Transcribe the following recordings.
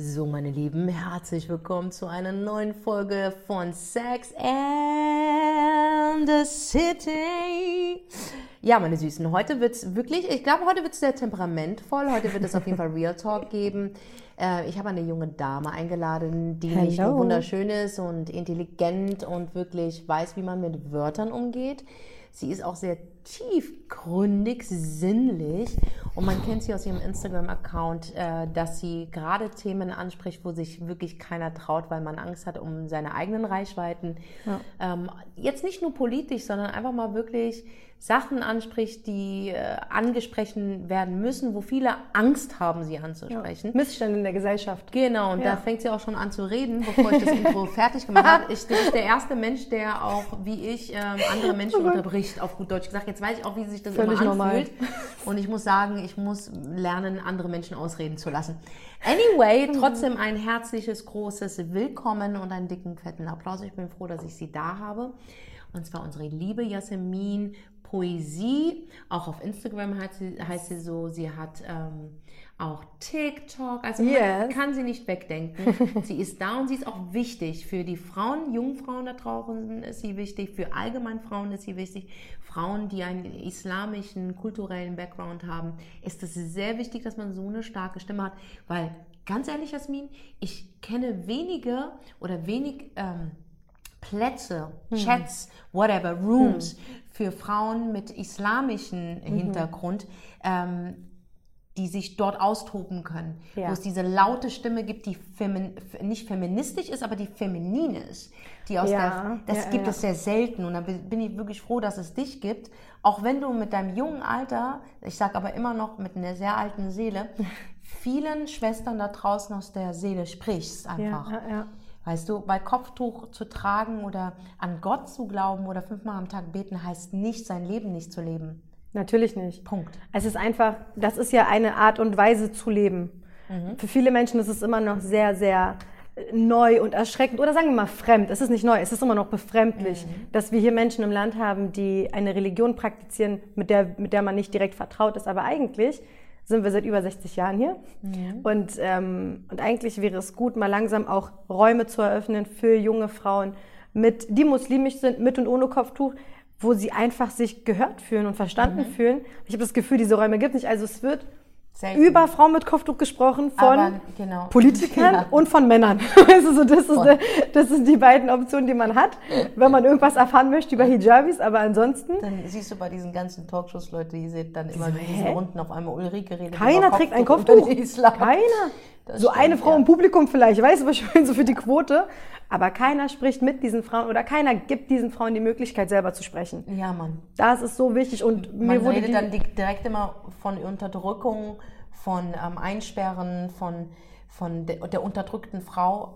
So, meine Lieben, herzlich willkommen zu einer neuen Folge von Sex and the City. Ja, meine Süßen, heute wird es wirklich, ich glaube, heute wird es sehr temperamentvoll. Heute wird es auf jeden Fall Real Talk geben. Äh, ich habe eine junge Dame eingeladen, die nicht nur Hello. wunderschön ist und intelligent und wirklich weiß, wie man mit Wörtern umgeht. Sie ist auch sehr tiefgründig, sinnlich und man kennt sie aus ihrem Instagram-Account, äh, dass sie gerade Themen anspricht, wo sich wirklich keiner traut, weil man Angst hat um seine eigenen Reichweiten. Ähm, jetzt nicht nur politisch, sondern einfach mal wirklich Sachen anspricht, die äh, angesprochen werden müssen, wo viele Angst haben, sie anzusprechen. Missstände in der Gesellschaft. Genau, und da Ja. fängt sie auch schon an zu reden, bevor ich das Intro fertig gemacht habe. Ich, ist der erste Mensch, der auch, wie ich, ähm, andere Menschen unterbricht, auf gut Deutsch gesagt. Jetzt weiß ich auch, wie sich das Völlig immer normal. anfühlt. Und ich muss sagen, ich muss lernen, andere Menschen ausreden zu lassen. Anyway, trotzdem ein herzliches, großes Willkommen und einen dicken, fetten Applaus. Ich bin froh, dass ich Sie da habe. Und zwar unsere liebe Jasmin Poesie. Auch auf Instagram heißt sie, heißt sie so. Sie hat ähm, auch TikTok. Also man Yes. kann sie nicht wegdenken. sie ist da und sie ist auch wichtig. Für die Frauen, jungen Frauen da draußen ist sie wichtig. Für allgemein Frauen ist sie wichtig. Frauen, die einen islamischen, kulturellen Background haben, ist es sehr wichtig, dass man so eine starke Stimme hat. Weil, ganz ehrlich, Jasmin, ich kenne wenige oder wenig... Ähm, Plätze, Chats, whatever, Rooms für Frauen mit islamischem Hintergrund, ähm, die sich dort austoben können. Ja. Wo es diese laute Stimme gibt, die femin nicht feministisch ist, aber die feminin ist. Die aus Ja, der, das ja, gibt es sehr selten und da bin ich wirklich froh, dass es dich gibt. Auch wenn du mit deinem jungen Alter, ich sage aber immer noch mit einer sehr alten Seele, vielen Schwestern da draußen aus der Seele sprichst einfach. Weißt du, weil Kopftuch zu tragen oder an Gott zu glauben oder fünfmal am Tag beten heißt nicht, sein Leben nicht zu leben. Natürlich nicht. Punkt. Es ist einfach, das ist ja eine Art und Weise zu leben. Für viele Menschen ist es immer noch sehr, sehr äh, neu und erschreckend oder sagen wir mal fremd. Es ist nicht neu, es ist immer noch befremdlich, dass wir hier Menschen im Land haben, die eine Religion praktizieren, mit der, mit der man nicht direkt vertraut ist. Aber eigentlich sind wir seit über 60 Jahren hier. Und, ähm, und eigentlich wäre es gut, mal langsam auch Räume zu eröffnen für junge Frauen, mit, die muslimisch sind, mit und ohne Kopftuch, wo sie einfach sich gehört fühlen und verstanden fühlen. Ich habe das Gefühl, diese Räume gibt es nicht. Also es wird Selten. über Frauen mit Kopftuch gesprochen von Aber, genau. Politikern Ja. und von Männern. Also so, das, ist, das sind die beiden Optionen, die man hat, wenn man irgendwas erfahren möchte über Hijabis. Aber ansonsten, Dann siehst du bei diesen ganzen Talkshows, Leute, die sind dann immer so, in diesen? Runden auf einmal Ulrike redet. keiner trägt ein Kopftuch. Keiner. Das so stimmt, eine Frau ja. im Publikum vielleicht, weißt du, was ich meine, so für die Quote. Aber keiner spricht mit diesen Frauen oder keiner gibt diesen Frauen die Möglichkeit, selber zu sprechen. Ja, Mann. Das ist so wichtig und Man mir wurde redet die, dann di- direkt immer von Unterdrückung, von ähm, Einsperren, von, von de der unterdrückten Frau.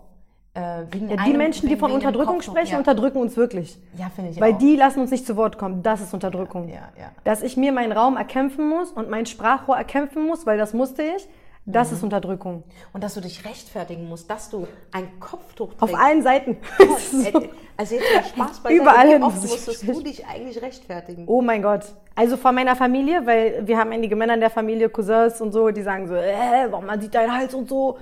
Äh, wegen ja, die einem- Menschen, die wegen- von wegen dem Unterdrückung Kopftuch, sprechen, ja. unterdrücken uns wirklich. Ja, finde ich Weil auch. die lassen uns nicht zu Wort kommen. Das ist Unterdrückung. Ja, ja. Dass ich mir meinen Raum erkämpfen muss und mein Sprachrohr erkämpfen muss, weil das musste ich, das Mhm. ist Unterdrückung. Und dass du dich rechtfertigen musst, dass du ein Kopftuch trägst. Auf allen Seiten. Äh, Also jetzt mal Spaß bei Überall hin oft musstest du dich eigentlich rechtfertigen? Oh mein Gott. Also von meiner Familie, weil wir haben einige Männer in der Familie, Cousins und so, die sagen so, äh, warum man sieht deinen Hals und so,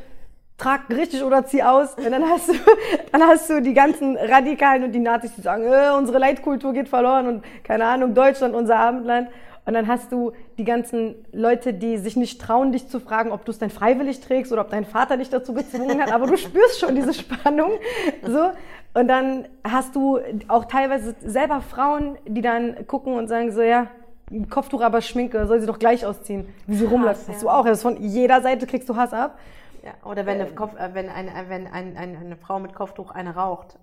trag richtig oder zieh aus. Und dann hast du, dann hast du die ganzen Radikalen und die Nazis, die sagen, äh, unsere Leitkultur geht verloren und keine Ahnung, Deutschland, unser Abendland. Und dann hast du die ganzen Leute, die sich nicht trauen, dich zu fragen, ob du es denn freiwillig trägst oder ob dein Vater dich dazu gezwungen hat. Aber du spürst schon diese Spannung. So. Und dann hast du auch teilweise selber Frauen, die dann gucken und sagen so, ja, Kopftuch aber Schminke, soll sie doch gleich ausziehen, wie sie rumläuft. ja. Hast du auch. Das von jeder Seite kriegst du Hass ab. Ja, oder wenn, eine, Kopf, äh, wenn, eine, wenn ein, ein, eine Frau mit Kopftuch eine raucht.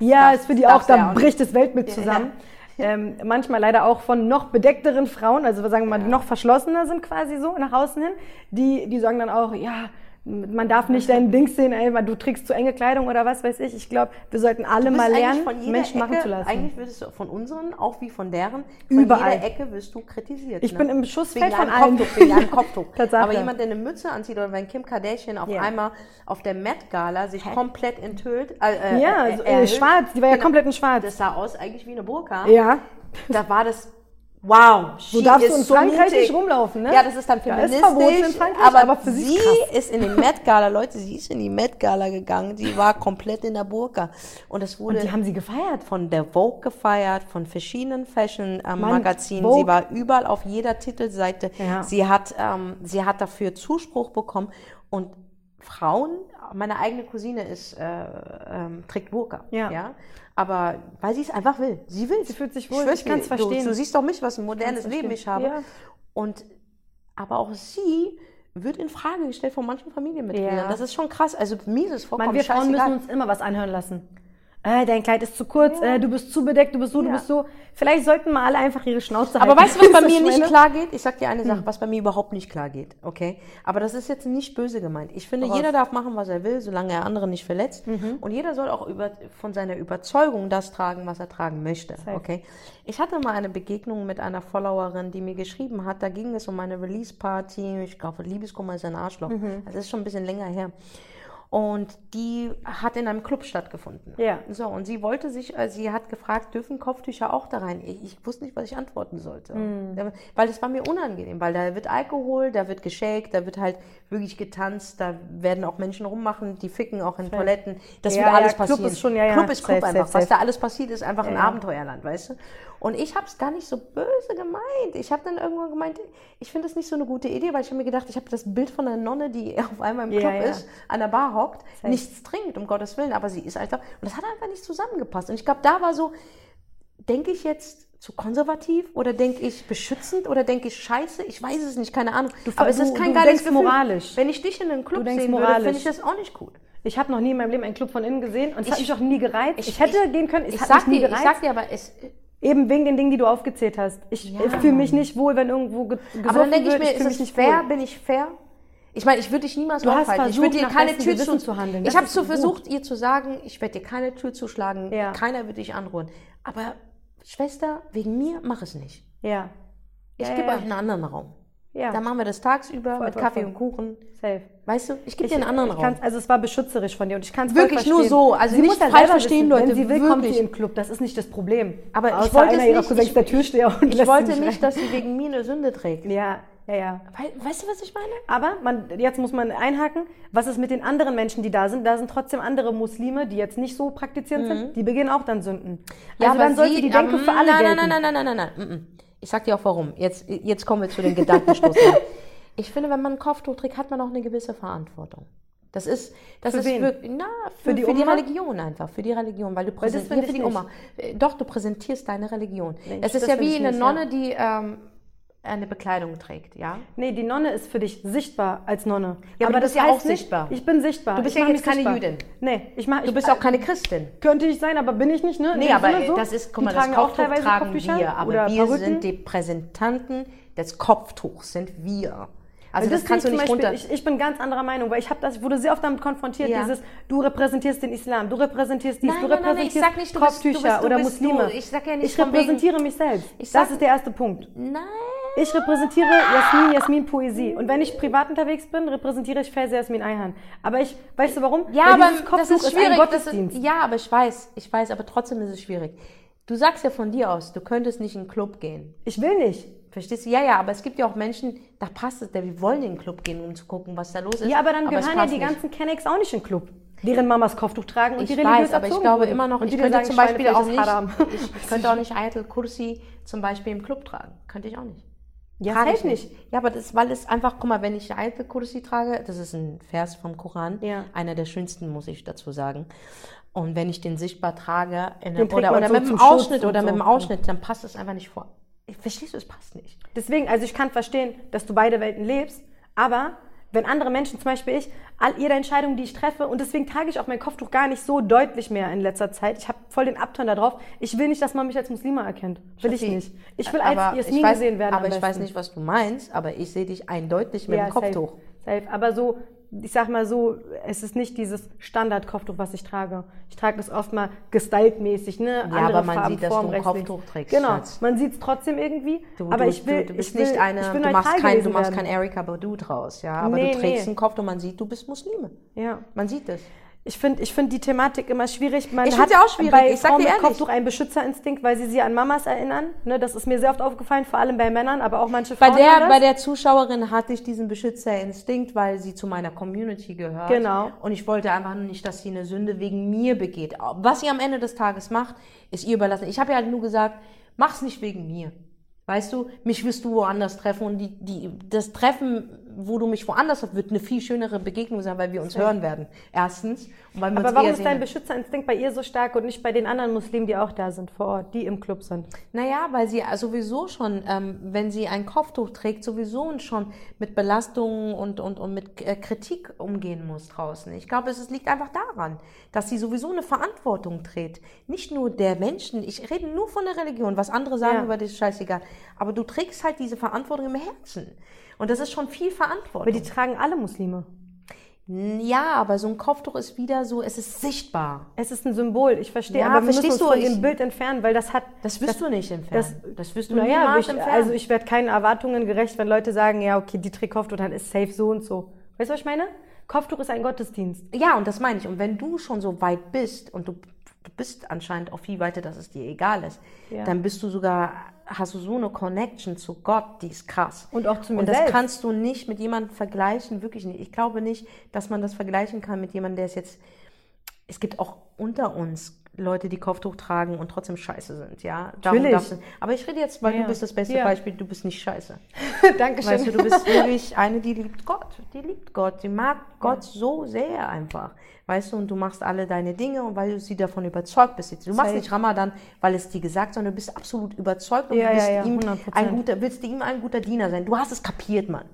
Ja, Darfst- ist für die auch, ja da bricht das Weltbild Ja, zusammen. Ähm, manchmal leider auch von noch bedeckteren Frauen, also sagen wir mal, die noch verschlossener sind quasi so nach außen hin, die, die sagen dann auch, ja, man darf nicht dein Ding sehen, ey, du trägst zu enge Kleidung oder was weiß ich. Ich glaube, wir sollten alle mal lernen, Menschen machen Ecke, zu lassen. Eigentlich würdest du von unseren, auch wie von deren, von Überall. jeder Ecke wirst du kritisiert. Ich ne? bin im Schussfeld wegen von allen. Kopftuch, wegen einem Kopftuch. Aber jemand, der eine Mütze anzieht oder wenn Kim Kardashian auf Ja. einmal auf der Met Gala sich komplett enthüllt, äh, äh, ja, äh, äh, schwarz, die war ja genau, komplett in schwarz. Das sah aus eigentlich wie eine Burka. Ja. Da war das Wow, So darfst du in so Frankreich mutig. nicht rumlaufen, ne? Ja, das ist dann Da ist feministisch, verboten in Frankreich, aber, aber für sie sie ist in die Met Gala, Leute, sie ist in die Met Gala gegangen, die war komplett in der Burka und das wurde Und die haben sie gefeiert. von der Vogue gefeiert, von verschiedenen Fashion-Magazinen. Vogue. sie war überall auf jeder Titelseite. Ja. Sie hat, ähm, sie hat dafür Zuspruch bekommen und Frauen, meine eigene Cousine ist, äh, ähm, trägt Burka, Ja. Aber weil sie es einfach will. Sie will. Sie fühlt sich wohl. Ich kann's dir, verstehen. Du, du siehst doch mich, was ein modernes Leben ich habe. Ja. Und aber auch sie wird in Frage gestellt von manchen Familienmitgliedern. Ja. Das ist schon krass. Also mir ist es vollkommen Mann, wir Frauen müssen uns immer was anhören lassen. Äh, dein Kleid ist zu kurz, äh, du bist zu bedeckt, du bist so, du Ja. bist so. Vielleicht sollten mal alle einfach ihre Schnauze halten. Aber weißt du, was bei mir ich nicht meine? klar geht? Ich sag dir eine Sache, was bei mir überhaupt nicht klar geht, okay? Aber das ist jetzt nicht böse gemeint. Ich finde, Woraus? jeder darf machen, was er will, solange er andere nicht verletzt. Und jeder soll auch über, von seiner Überzeugung das tragen, was er tragen möchte, okay? Ich hatte mal eine Begegnung mit einer Followerin, die mir geschrieben hat, da ging es um eine Release-Party, ich glaube, Liebeskummer ist ein Arschloch. Das ist schon ein bisschen länger her. Und die hat in einem Club stattgefunden. Ja. So, und sie wollte sich, äh, sie hat gefragt, dürfen Kopftücher auch da rein? Ich, ich wusste nicht, was ich antworten sollte. Hm. Da- Weil es war mir unangenehm, weil da wird Alkohol, da wird geschakt, da wird halt wirklich getanzt, da werden auch Menschen rummachen, die ficken auch in Toiletten. Das Ja, wird alles ja, Club passieren. ist schon- ja, ja, Club ist Club safe, einfach. safe, Was da alles passiert, ist einfach ein Ja. Abenteuerland, weißt du? Und ich habe es gar nicht so böse gemeint. Ich habe dann irgendwann gemeint, ich finde das nicht so eine gute Idee, weil ich habe mir gedacht, ich habe das Bild von einer Nonne, die auf einmal im Ja, Club ja. ist, an der Bar hockt, nichts trinkt, um Gottes Willen, aber sie ist einfach, und das hat einfach nicht zusammengepasst. Und ich glaube, da war so, denke ich jetzt zu konservativ oder denke ich beschützend oder denke ich scheiße? Ich weiß es nicht, keine Ahnung. aber es du- ist kein du geiles Gefühl. moralisch. Wenn ich dich in einen Club Du sehen würde, finde ich das auch nicht gut. Ich habe noch nie in meinem Leben einen Club von innen gesehen und es hat Ich- mich auch nie gereizt. Ich, ich- hätte ich- gehen können, es Ich hat sag, mich nie dir, ich gereizt. sag dir aber, es, Eben wegen den Dingen, die du aufgezählt hast. Ich Ja. fühle mich nicht wohl, wenn irgendwo ge gesoffen aber dann denke ich mir, fühl ist es nicht fair? wohl. Bin ich fair? Ich meine, ich würde dich niemals Du hast aufhalten. Ich versucht, würde dir keine Tür zu, zu handeln. Ich Das habe so versucht, ihr zu sagen, ich werde dir keine Tür zuschlagen. Ja. Keiner wird dich anruhen. Aber Schwester, wegen mir mach es nicht. Ja. Ich Ja, gebe euch einen anderen Raum. Ja. Da machen wir das tagsüber Voll, mit voll, Kaffee voll. und Kuchen. Safe. Weißt du, ich gebe Ich, dir einen anderen ich Raum. also es war beschützerisch von dir und ich kann es Wirklich nur so. Also sie nicht muss ja falsch verstehen, wissen, Leute, Wenn sie will, kommt wirklich. sie im Club. Das ist nicht das Problem. Aber ich Außer wollte einer nicht. Cousins Ich- der Türsteher und ich wollte nicht, dass sie wegen mir eine Sünde trägt. Ja, ja, ja. Weißt du, was ich meine? Aber man, jetzt muss man einhaken, was ist mit den anderen Menschen, die da sind? Da sind trotzdem andere Muslime, die jetzt nicht so praktizierend sind, die begehen auch dann Sünden. also dann sollte die Denke für alle nein, gelten. Nein, nein, nein, nein, nein, nein, nein. Ich sag dir auch warum. Jetzt, jetzt kommen wir zu den Gedankenstoß. ich finde, wenn man ein Kopftuch trägt, hat man auch eine gewisse Verantwortung. Das ist, das Für ist wen? wirklich, na, für, Für die für die? Religion einfach, für die Religion, weil du präsentierst, für die. Oma. Äh, Doch, du präsentierst deine Religion. Nee, es ist ja wie eine Nonne, die ähm, eine Bekleidung trägt, ja? Nee, die Nonne ist für dich sichtbar als Nonne. Ja, aber du bist ja heißt auch sichtbar. Ich bin sichtbar. Du bist ich ja jetzt keine sichtbar. Jüdin. Nee, ich mach, Du ich, bist auch keine Christin. Könnte ich sein, aber bin ich nicht, ne? Nee, aber so. das ist, guck mal, das Kopftuch tragen Kopftücher wir, aber wir Perücken. sind die Präsentanten des Kopftuchs, sind wir. Also Weil das, kannst du nicht ich zum runter... Beispiel, Ich, ich bin ganz anderer Meinung, weil ich habe das, ich wurde sehr oft damit konfrontiert, Ja. dieses, du repräsentierst den Islam, du repräsentierst dies, Nein, du nein, nein, ich repräsentierst sag nicht, du bist- du Kopftücher bist- du oder Muslime. Ich ja nicht ich von wegen- repräsentiere mich selbst. Sag- das ist der erste Punkt. Nein. Ich repräsentiere Jasmin, Jasmin Poesie. Und wenn ich privat unterwegs bin, repräsentiere ich Felse Jasmin Ayhan. Aber ich, weißt du warum? Ja, Weil aber das ist schwierig. das Gottesdienst. ist, ja, aber ich weiß, ich weiß, aber trotzdem ist es schwierig. Du sagst ja von dir aus, du könntest nicht in den Club gehen. ich will nicht. Verstehst du? Ja, ja, aber es gibt ja auch Menschen, da passt es, die wollen in den Club gehen, um zu gucken, was da los ist. Ja, aber dann es gehören ja die nicht. ganzen Kennex auch nicht in den Club. Deren Mamas Kopftuch tragen und Ich die religiös weiß, aber ich glaube immer noch, und ich die könnte dann zum sagen, Beispiel auch ist nicht, ich könnte auch nicht Ayatul Kursi zum Beispiel im Club tragen. Könnte ich auch nicht. Ja, Trage ich nicht. Ja, aber das, weil es einfach, guck mal, wenn ich Ayatul Kursi trage, das ist ein Vers vom Koran, Ja. einer der schönsten, muss ich dazu sagen. Und wenn ich den sichtbar trage, in Den oder, oder so mit dem Ausschnitt oder so. mit dem Ausschnitt, dann passt es einfach nicht vor. Verstehst du, es passt nicht. Deswegen, also ich kann verstehen, dass du beide Welten lebst, aber wenn andere Menschen, zum Beispiel ich, all jede Entscheidung, die ich treffe, und deswegen trage ich auch mein Kopftuch gar nicht so deutlich mehr in letzter Zeit. Ich habe voll den Abturn da drauf. Ich will nicht, dass man mich als Muslima erkennt. Will ich nicht. Ich will als Jasmin gesehen werden. Aber ich weiß nicht, was du meinst, aber ich sehe dich eindeutig mit ja, dem Kopftuch. Safe. Aber so, ich sag mal so, es ist nicht dieses Standard-Kopftuch, was ich trage. Ich trage es oft mal gestylt-mäßig, ne? Ja, aber man sieht, dass du ein. Kopftuch trägst, Genau, Schatz. man sieht es trotzdem irgendwie. Du, aber du, ich will, du, du bist ich will, nicht eine, du machst kein, du machst kein Erika Badu draus, ja, aber Nee, du trägst nee. einen Kopf und man sieht, du bist Muslime. Ja. Man sieht es. Ich finde ich find die Thematik immer schwierig. Man Ich hat ja auch schwierig, bei ich sag Frauen dir mit. Kopftuch einen Beschützerinstinkt, weil sie sie an Mamas erinnern. Ne, das ist mir sehr oft aufgefallen, vor allem bei Männern, aber auch manche Bei Frauen. der, haben das. bei der Zuschauerin hatte ich diesen Beschützerinstinkt, weil sie zu meiner Community gehört. Genau. Und ich wollte einfach nur nicht, dass sie eine Sünde wegen mir begeht. Was sie am Ende des Tages macht, ist ihr überlassen. Ich habe ja halt nur gesagt, mach's nicht wegen mir. Weißt du, mich wirst du woanders treffen und die, die, das Treffen, wo du mich woanders hast, wird eine viel schönere Begegnung sein, weil wir uns hören werden. Erstens. Aber warum ist dein. Beschützerinstinkt bei ihr so stark und nicht bei den anderen Muslimen, die auch da sind vor Ort, die im Club sind? Naja, weil sie sowieso schon, ähm, wenn sie ein Kopftuch trägt, sowieso schon mit Belastungen und, und, und mit äh, Kritik umgehen muss draußen. Ich glaube, es, liegt einfach daran, dass sie sowieso eine Verantwortung trägt. Nicht nur der Menschen, ich rede nur von der Religion, was andere sagen Ja. über ist scheißegal. Aber du trägst halt diese Verantwortung im Herzen. Und das ist schon viel Aber Verantwortung. die tragen alle Muslime. Ja, aber so ein Kopftuch ist wieder so, es ist sichtbar. Es ist ein Symbol, ich verstehe, Ja, aber wir müssen verstehst uns du, von ich- ihrem Bild entfernen, weil das hat... Das wirst du nicht entfernen. das- Das, wirst du Naja, aber niemals ich, entfernen. also ich werde keinen Erwartungen gerecht, wenn Leute sagen, ja, okay, die trägt Kopftuch, dann ist safe so und so. Weißt du, was ich meine? Kopftuch ist ein Gottesdienst. Ja, und das meine ich. Und wenn du schon so weit bist und du, du bist anscheinend auch viel weiter, dass es dir egal ist, Ja. dann bist du sogar, hast du so eine Connection zu Gott, die ist krass. Und auch zu mir Und das selbst. kannst du nicht mit jemandem vergleichen, wirklich nicht. Ich glaube nicht, dass man das vergleichen kann mit jemandem, der es jetzt. Es gibt auch unter uns Leute, die Kopftuch tragen und trotzdem scheiße sind, ja. Darum Natürlich. du- aber ich rede jetzt, weil Ja. du bist das beste Ja. Beispiel, du bist nicht scheiße. Dankeschön. Weißt du, du bist wirklich eine, die liebt Gott. Die liebt Gott. Die mag Gott so sehr einfach. Weißt du, und du machst alle deine Dinge und weil du sie davon überzeugt bist. Du machst nicht Ramadan, weil es dir gesagt, sondern du bist absolut überzeugt und Ja, du bist ja, ja, ihm 100%. ein guter, willst du ihm ein guter Diener sein. Du hast es kapiert, Mann.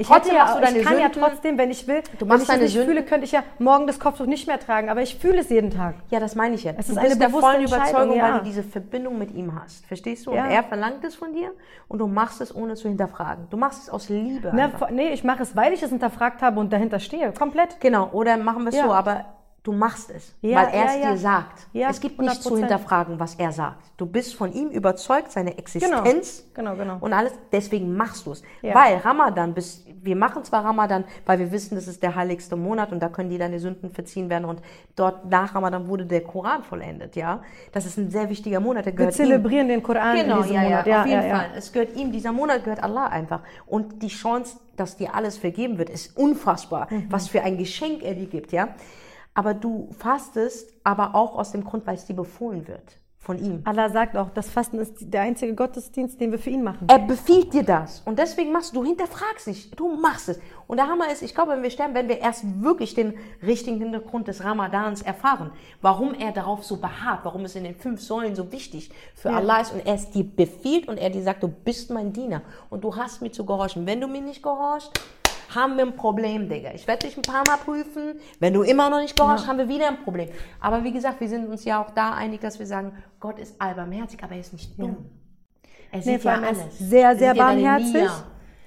Ich, hätte ja, deine ich kann ja Sünden. trotzdem, wenn ich will, Du wenn machst ich es deine nicht Sünden. fühle, könnte ich ja morgen das Kopftuch nicht mehr tragen, aber ich fühle es jeden Tag. Ja, das meine ich ja. Es du ist bist eine der vollen Überzeugung, ja. weil du diese Verbindung mit ihm hast. Verstehst du? Ja. Und er verlangt es von dir und du machst es ohne zu hinterfragen. Du machst es aus Liebe. Vor- nee, ich mache es, weil ich es hinterfragt habe und dahinter stehe. Komplett. Genau, oder machen wir es Ja. so, aber du machst es, Ja, weil er ja, es ja. dir sagt. Ja, es gibt nicht zu 100%. hinterfragen, was er sagt. Du bist von ihm überzeugt, seine Existenz Genau, genau. und alles, deswegen machst du es. Ja. Weil Ramadan, bist, wir machen zwar Ramadan, weil wir wissen, das ist der heiligste Monat und da können dir deine Sünden verziehen werden und dort nach Ramadan wurde der Koran vollendet, ja. Das ist ein sehr wichtiger Monat, der Wir gehört ihm. zelebrieren den Koran Genau, in diesem ja, Monat. ja, auf jeden ja, Fall. Es gehört ihm, dieser Monat gehört Allah einfach. Und die Chance, dass dir alles vergeben wird, ist unfassbar. Mhm. Was für ein Geschenk er dir gibt, ja. Aber du fastest, aber auch aus dem Grund, weil es dir befohlen wird von ihm. Allah sagt auch, das Fasten ist der einzige Gottesdienst, den wir für ihn machen. Er befiehlt dir das. Und deswegen machst du, du hinterfragst nicht, du machst es. Und der Hammer ist, ich glaube, wenn wir sterben, werden wir erst wirklich den richtigen Hintergrund des Ramadans erfahren. Warum er darauf so beharrt, warum es in den fünf Säulen so wichtig für Ja. Allah ist und er es dir befiehlt und er dir sagt, du bist mein Diener und du hast mir zu gehorchen. Wenn du mir nicht gehorchst, haben wir ein Problem, Digga. Ich werde dich ein paar Mal prüfen. Wenn du immer noch nicht gehorchst, haben wir wieder ein Problem. Aber wie gesagt, wir sind uns ja auch da einig, dass wir sagen, Gott ist allbarmherzig, aber er ist nicht dumm. Er Nee, sieht vor ja er alles. ist sehr, Er sehr ja barmherzig.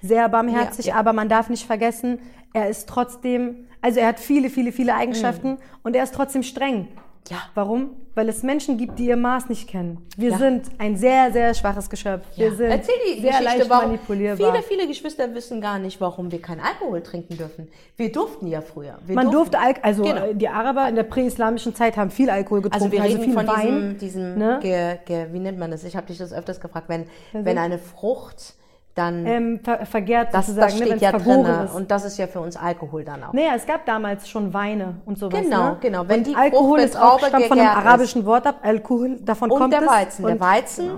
Sehr barmherzig, Ja, ja. aber man darf nicht vergessen, er ist trotzdem, also er hat viele, viele, viele Eigenschaften und er ist trotzdem streng. Mhm. Ja. Warum? Weil es Menschen gibt, die ihr Maß nicht kennen. Wir Ja. sind ein sehr, sehr schwaches Geschöpf. Wir sind Erzähl die sehr Geschichte, leicht warum manipulierbar. viele, viele Geschwister wissen gar nicht, warum wir keinen Alkohol trinken dürfen. Wir durften ja früher. Wir man durfte, Al also Genau. die Araber in der präislamischen Zeit haben viel Alkohol getrunken, Also wir reden viel von Wein. diesem, diesem ne? ge, ge, wie nennt man das? Ich habe dich das öfters gefragt, wenn, Also? wenn eine Frucht dann, ähm, ver vergärt das, sozusagen, das ne, steht wenn's ja drin ist. und das ist ja für uns Alkohol dann auch. Naja, es gab damals schon Weine und sowas. Genau, ne? genau. Wenn und die Alkohol Frucht, ist auch, Traube stammt von einem gegärt ist. arabischen Wort ab. Alkohol, davon Und kommt der es. Weizen. Der Und- Weizen